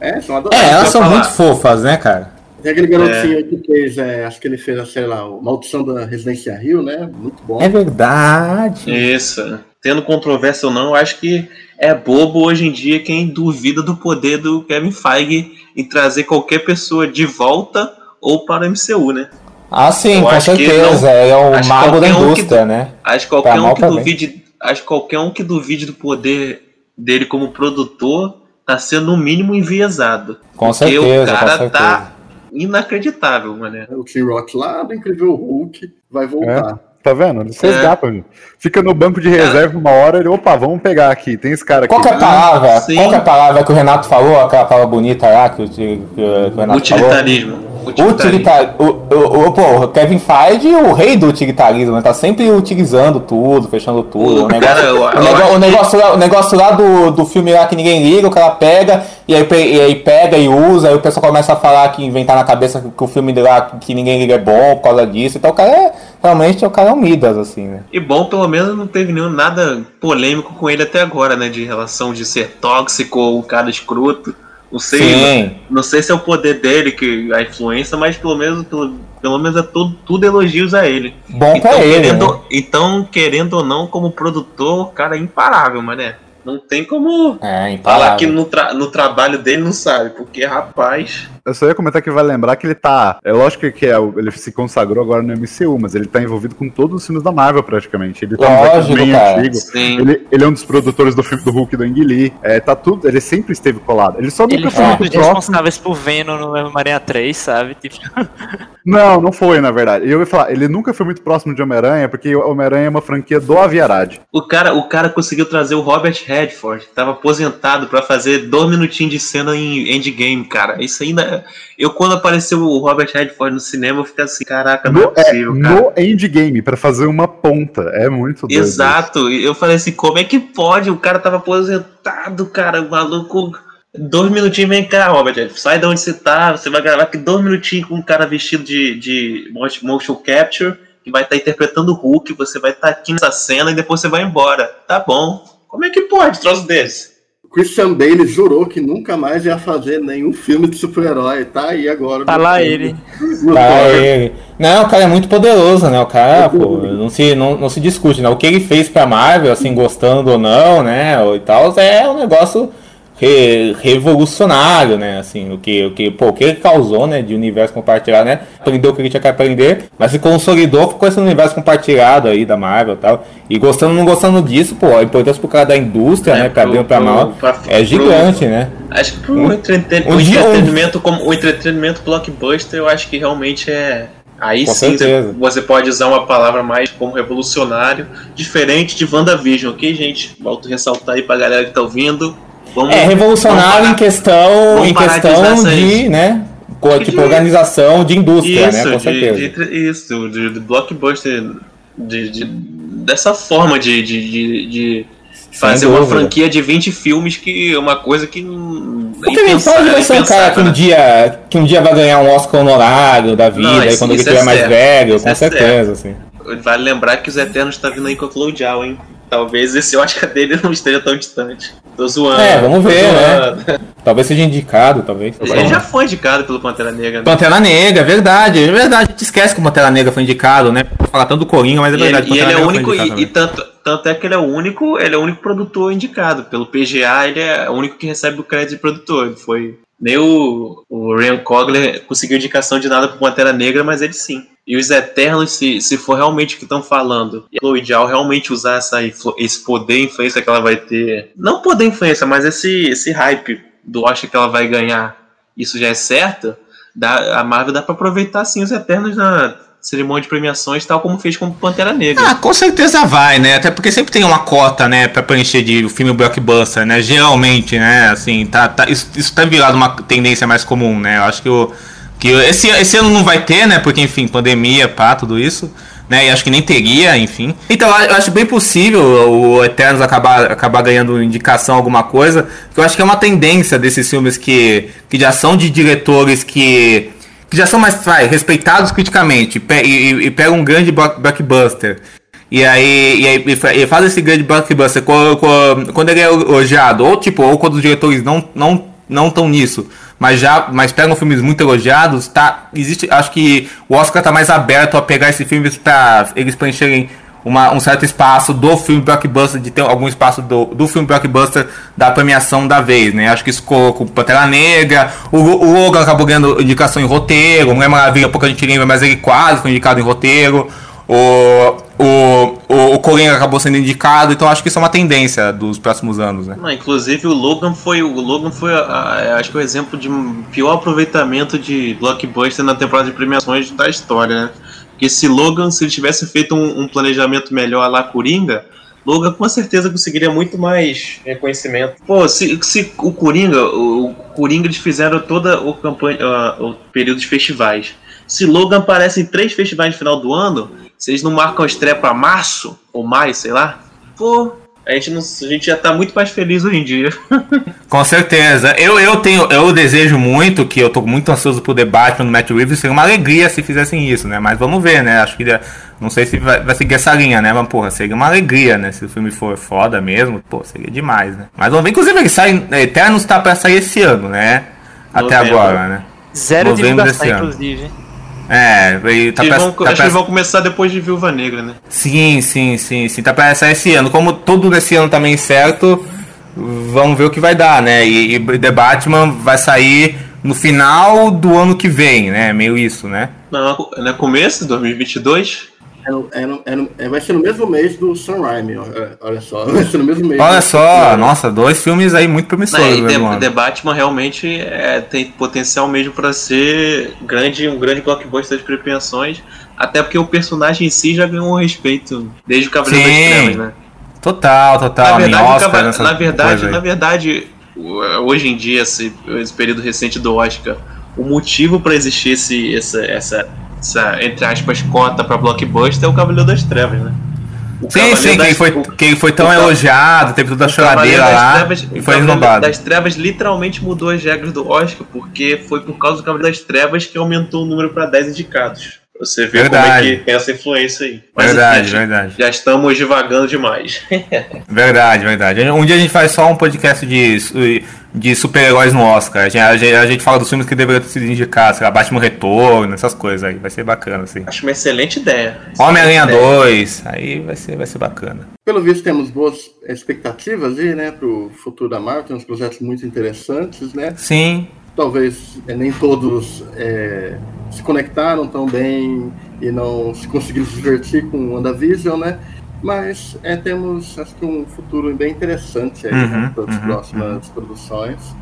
É, são É, adoráveis. elas eu são falar. muito fofas, né, cara? Tem aquele garotinho que fez, é, acho que ele fez, sei lá, o Maldição da Residência Rio, né? Muito bom. É verdade. Isso. Tendo controvérsia ou não, eu acho que é bobo hoje em dia quem duvida do poder do Kevin Feige em trazer qualquer pessoa de volta ou para o MCU, né? Ah, sim, Eu com acho que certeza. não- Ele é o mago da qualquer um que- indústria, né? Acho que qualquer Pra um que também. duvide, acho que qualquer um que duvide do poder dele como produtor tá sendo no mínimo enviesado. Com Porque certeza, o com cara certeza. tá inacreditável, mané. O Tim Rock lá do Incrível Hulk vai voltar. Tá vendo? Eles É. resgatam, gente. Fica no banco de reserva uma hora, ele, opa, vamos pegar aqui, tem esse cara aqui. Qual que é a palavra? Sim. Qual que é a palavra que o Renato falou? Aquela palavra bonita lá que o, que o Renato falou? Utilitarismo. Utilitar... O, o, o, pô, Kevin Feige o rei do utilitarismo, né? Tá sempre utilizando tudo, fechando tudo. O negócio, cara, eu- o eu negócio lá, o negócio lá do, do filme lá que ninguém liga, o cara pega, e aí, e aí pega e usa, aí o pessoal começa a falar que inventar na cabeça que, que o filme lá que ninguém liga é bom por causa disso. Então o cara é. Realmente o cara é um Midas, assim, né? E bom, pelo menos não teve nenhum nada polêmico com ele até agora, né? De relação de ser tóxico ou um cara escroto. Não sei, Sim. não sei se é o poder dele que a influência, mas pelo menos, pelo, pelo menos é tudo, tudo elogios a ele. Bom Então pra ele. querendo, né? então, querendo ou não, como produtor, cara é imparável, mané. Não tem como É, falar que no, tra- no trabalho dele não sabe, porque, rapaz, Eu só ia comentar que vai lembrar que ele tá. É lógico que é, ele se consagrou agora no MCU, mas ele tá envolvido com todos os filmes da Marvel, praticamente. Ele tá Lógico, no cara. antigo. Ele, ele é um dos produtores do filme do Hulk e do Ang Lee. É, tá tudo. Ele sempre esteve colado. Ele só nunca Ele foi um muito próximo. responsáveis por Venom no Homem-Aranha 3, sabe? Tipo, Não, não foi, na verdade. E eu ia falar, ele nunca foi muito próximo de Homem-Aranha, porque o Homem-Aranha é uma franquia do Aviarad. O cara, o cara conseguiu trazer o Robert Redford, que tava aposentado pra fazer dois minutinhos de cena em Endgame, cara. Isso ainda. Eu, quando apareceu o Robert Redford no cinema, eu fiquei assim, caraca, não é No, é, possível, cara. no Endgame, pra fazer uma ponta. É muito doido. Exato. E Eu falei assim, como é que pode? O cara tava aposentado, cara, o maluco. Dois minutinhos, vem cá, Robert. Sai de onde você tá. Você vai gravar aqui dois minutinhos com um cara vestido de, de motion capture, que vai estar interpretando o Hulk. Você vai estar aqui nessa cena e depois você vai embora. Tá bom. Como é que pode, troço desse? Christian Bale jurou que nunca mais ia fazer nenhum filme de super-herói. Tá aí agora. tá lá ele. No Tá, ele- Não, o cara é muito poderoso, né? O cara, pô, não se, não, não se discute, né? O que ele fez pra Marvel, assim, gostando ou não, né? E tal, é um negócio re- revolucionário, né? Assim, o que, o que, pô, o que ele causou, né? De universo compartilhado, né? Aprendeu o que ele tinha que aprender, mas se consolidou com esse universo compartilhado aí da Marvel e tal. E gostando não gostando disso, pô, a importância pro cara da indústria, né? Pra pro- bem ou pra pro- mal, pra- é pro- gigante, né? Acho que pro entreten- um o entretenimento como o entretenimento blockbuster, eu acho que realmente é aí Com sim certeza. você pode usar uma palavra mais como revolucionário, diferente de WandaVision, ok, gente? Volto a ressaltar aí pra galera que tá ouvindo. Vamos, É revolucionário em questão, em de questão de, né? De- Tipo, organização de indústria, né? Com Isso, de, certeza. de, entre- isso, de, de blockbuster, de, de- dessa forma de, de, de, de fazer uma franquia de 20 filmes que é uma coisa que não. Kevin Feige vai ser um cara que um né? dia, que um dia vai ganhar um Oscar honorário da vida, Não, isso- quando ele isso é estiver mais velho, Isso com é certeza, assim. Vale lembrar que os Eternos tá vindo aí com a Zhao, hein? Talvez esse Oscar dele não esteja tão distante. Tô zoando. É, vamos ver, né? Talvez seja indicado, talvez. Ele já foi indicado pelo Pantera Negra. né? Pantera Negra, é verdade, é verdade. A gente esquece que o Pantera Negra foi indicado, né? Fala tanto do Coringa, mas é E verdade. ele, e ele é o único, e, e tanto, tanto é que ele é o único, ele é o único produtor indicado. Pelo PGA, ele é o único que recebe o crédito de produtor. Ele foi. Nem o, o Ryan Coogler conseguiu indicação de nada pro Pantera Negra, mas ele sim. E os Eternos, se, se for realmente o que estão falando, e a Chloe realmente usar essa, esse poder e influência que ela vai ter. Não poder influência, mas esse, esse hype do Oscar que ela vai ganhar, isso já é certo, dá, a Marvel dá pra aproveitar sim os Eternos na cerimônia de premiações, tal como fez com Pantera Negra. Ah, com certeza vai, né? Até porque sempre tem uma cota, né, pra preencher de filme blockbuster, né? Geralmente, né? Assim, tá, tá, isso, isso tá virado uma tendência mais comum, né? Eu acho que, o, que esse, esse ano não vai ter, né? Porque, enfim, pandemia, pá, tudo isso. Né, e acho que nem teria, enfim. Então eu acho bem possível o Eternos acabar, acabar ganhando indicação alguma coisa. Eu acho que é uma tendência desses filmes que, que já são de diretores que que já são mais vai, respeitados criticamente e, e, e pega um grande block- blockbuster. E aí, e aí e fa- faz esse grande blockbuster quando, quando, quando ele é elogiado, ou tipo, ou quando os diretores não não não estão nisso, mas já mas pegam filmes muito elogiados, tá? Existe, acho que o Oscar tá mais aberto a pegar esses filmes para eles preencherem uma, um certo espaço do filme blockbuster, de ter algum espaço do, do filme blockbuster da premiação da vez, né? Acho que isso com Pantera Negra, o, o Logan acabou ganhando indicação em roteiro, Mulher Maravilha, pouca gente lembra, mas ele quase foi indicado em roteiro. O, o, o, o Coringa acabou sendo indicado, então acho que isso é uma tendência dos próximos anos, né? Não, inclusive o Logan foi o Logan foi a- a- acho que o exemplo de pior aproveitamento de blockbuster na temporada de premiações da história, né? Porque se Logan, se ele tivesse feito um, um planejamento melhor lá Coringa, Logan com certeza conseguiria muito mais reconhecimento. Pô, se, se o Coringa, o, Coringa eles fizeram toda o campanha, ah, o período de festivais. Se Logan aparece em três festivais no final do ano, eles não marcam a estreia pra março ou maio, sei lá, pô, a gente, não, a gente já tá muito mais feliz hoje em dia. Com certeza. Eu, eu tenho, eu desejo muito que eu tô muito ansioso pro debate no Matt Reeves, seria uma alegria se fizessem isso, né? Mas vamos ver, né? Acho que não sei se vai, vai seguir essa linha, né? Mas porra, seria uma alegria, né? Se o filme for foda mesmo, pô, seria demais, né? Mas vamos ver, inclusive ele sai, Eternos tá pra sair esse ano, né? Até Novembro. agora, né? Zero Novembro divulgação, desse ano. inclusive. É, ele tá Eles vão- tá acho que eles vão começar depois de Viúva Negra, né? Sim, sim, sim, sim. Tá pra sair esse ano. Como tudo nesse ano também certo, vamos ver o que vai dar, né? E, e The Batman vai sair no final do ano que vem, né? Meio isso, né? Não, não é começo de 2022? É, no- é no- é no- é- vai ser no mesmo mês do Sam Raimi, ó, é, olha só. Vai ser no mesmo mês. Olha do- só, nossa, dois filmes aí muito promissores. É, e The. The Batman realmente é, tem potencial mesmo pra ser grande, um grande blockbuster de pretensões, até porque o personagem em si já ganhou um respeito desde o Cavaleiro das Sim. Trevas, né? Total, total. Na verdade, Oscar, na verdade, na verdade, hoje em dia, esse, esse período recente do Oscar, o motivo pra existir esse, essa, essa, essa, entre aspas, cota pra blockbuster é o Cavaleiro das Trevas, né? O Sim, Cavaleiro sim, das- ele foi, o- que ele foi tão elogiado, teve toda a choradeira lá Trevas- e o foi Cavaleiro renovado. das Trevas literalmente mudou as regras do Oscar, porque foi por causa do Cavaleiro das Trevas que aumentou o número para 10 indicados. Você vê como é Verdade. que tem essa influência aí. Mas, Verdade, enfim, verdade. Já estamos divagando demais. Verdade, verdade. Um dia a gente faz só um podcast de, de super-heróis no Oscar. A gente, a gente- fala dos filmes que deveriam ter sido indicados, sei lá, Batman Retorno, essas coisas aí. Vai ser bacana, assim. Acho uma excelente ideia. Homem-Aranha Excelente ideia. 2, aí vai ser, vai ser bacana. Pelo visto, temos boas expectativas aí, né, pro futuro da Marvel. Tem uns projetos muito interessantes, né? Sim, Talvez é, nem todos é, se conectaram tão bem e não se conseguiram se divertir com o WandaVision, né? Mas é, temos, acho que, um futuro bem interessante aí, Uhum, né, para as uhum, próximas produções.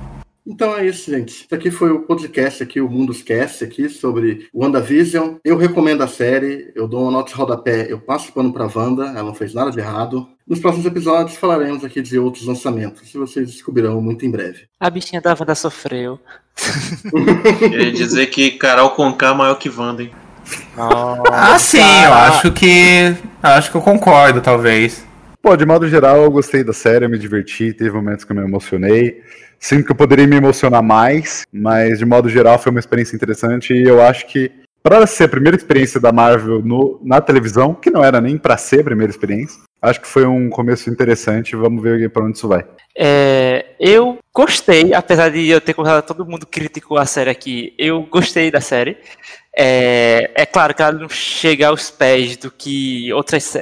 Então é isso, gente. Isso aqui foi o podcast aqui, o Mundos Cast aqui, sobre WandaVision. Eu recomendo a série, eu dou uma nota de rodapé, eu passo pano pra Wanda, ela não fez nada de errado. Nos próximos episódios falaremos aqui de outros lançamentos, que vocês descobrirão muito em breve. A bichinha da Wanda sofreu. Queria dizer que Carol Conká é maior que Wanda, hein? Ah, sim, eu acho que. Acho que eu concordo, talvez. Pô, de modo geral, eu gostei da série, eu me diverti, teve momentos que eu me emocionei. Sinto que eu poderia me emocionar mais, mas de modo geral foi uma experiência interessante e eu acho que para ser a primeira experiência da Marvel no- na televisão, que não era nem para ser a primeira experiência, acho que foi um começo interessante. Vamos ver para onde isso vai. É, eu gostei, apesar de eu ter conversado todo mundo criticou a série aqui, eu gostei da série. É, é claro que ela não chega aos pés do que outras,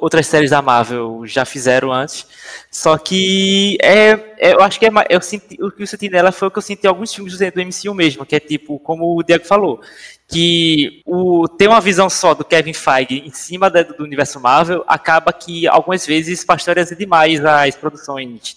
outras séries da Marvel já fizeram antes. Só que é, é- eu acho que é, eu senti, o que eu senti nela foi o que eu senti em alguns filmes do MCU mesmo, que é tipo, como o Diego falou, que o, ter uma visão só do Kevin Feige em cima da- do universo Marvel acaba que algumas vezes pasteuriza demais as produções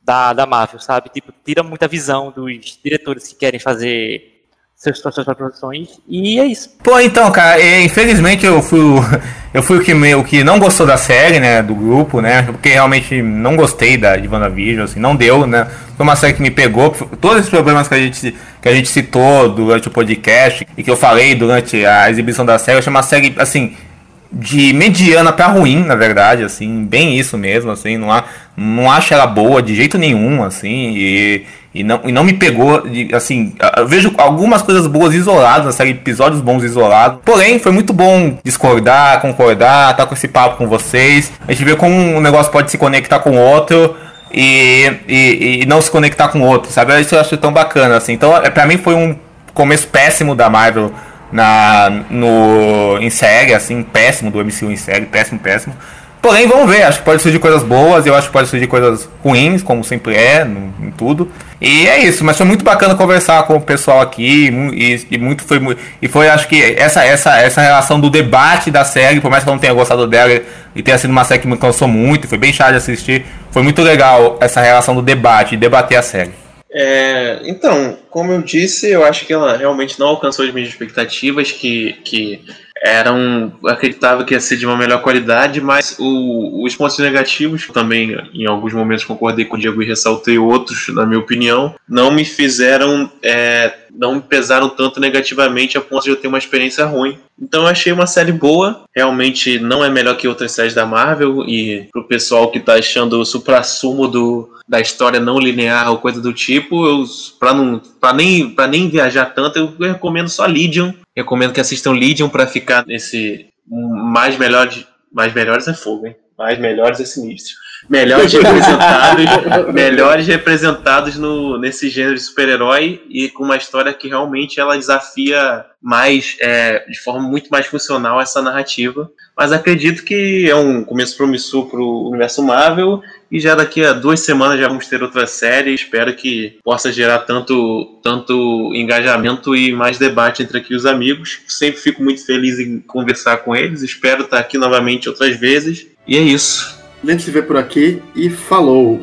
da, da Marvel, sabe? Tipo, tira muita visão dos diretores que querem fazer seus suas produções e é isso. Pô, então, cara, é, infelizmente eu fui, o- eu fui o que, o que não gostou da série, né, do grupo, né, porque realmente não gostei da de WandaVision, assim, não deu, né, foi uma série que me pegou, todos esses problemas que a gente, que a gente citou durante o podcast e que eu falei durante a exibição da série, eu achei uma série, assim, de mediana pra ruim, na verdade, assim, bem isso mesmo, assim, não, há, não acho ela boa de jeito nenhum, assim, e, e, não, e não me pegou, de, assim, eu vejo algumas coisas boas isoladas na série, episódios bons isolados, porém, foi muito bom discordar, concordar, estar com esse papo com vocês, a gente vê como um negócio pode se conectar com o outro, e, e, e não se conectar com outro, sabe, isso eu acho tão bacana, assim, então, é, pra mim foi um começo péssimo da Marvel na no em série, assim, péssimo do MCU em série, péssimo, péssimo. Porém, vamos ver, acho que pode surgir coisas boas, eu acho que pode surgir coisas ruins, como sempre é, no- em tudo. E é isso, mas foi muito bacana conversar com o pessoal aqui, e, e muito foi e foi acho que essa essa essa relação do debate da série, por mais que eu não tenha gostado dela e tenha sido uma série que me cansou muito, foi bem chato de assistir, foi muito legal essa relação do debate, de debater a série. É, então, como eu disse, eu acho que ela realmente não alcançou as minhas expectativas, que, que eram. acreditava que ia ser de uma melhor qualidade, mas o- os pontos negativos, também em alguns momentos concordei com o Diego e ressaltei outros, na minha opinião, não me fizeram. é, não me pesaram tanto negativamente a ponto de eu ter uma experiência ruim. Então eu achei uma série boa, realmente não é melhor que outras séries da Marvel, e pro pessoal que tá achando o supra-sumo do, da história não linear ou coisa do tipo, eu, pra, não, pra, nem, pra nem viajar tanto, eu recomendo só Legion. Recomendo que assistam Legion pra ficar nesse mais melhores. Mais melhores é fogo, hein? Mais melhores é sinistro. Melhores representados, melhores representados no, nesse gênero de super-herói e com uma história que realmente ela desafia mais, é, de forma muito mais funcional essa narrativa. Mas acredito que é um começo promissor para o universo Marvel E já daqui a duas semanas já vamos ter outra série. Espero que possa gerar tanto, tanto engajamento e mais debate entre aqui os amigos. Sempre fico muito feliz em conversar com eles. Espero estar aqui novamente outras vezes. E é isso. A gente se vê por aqui e falou!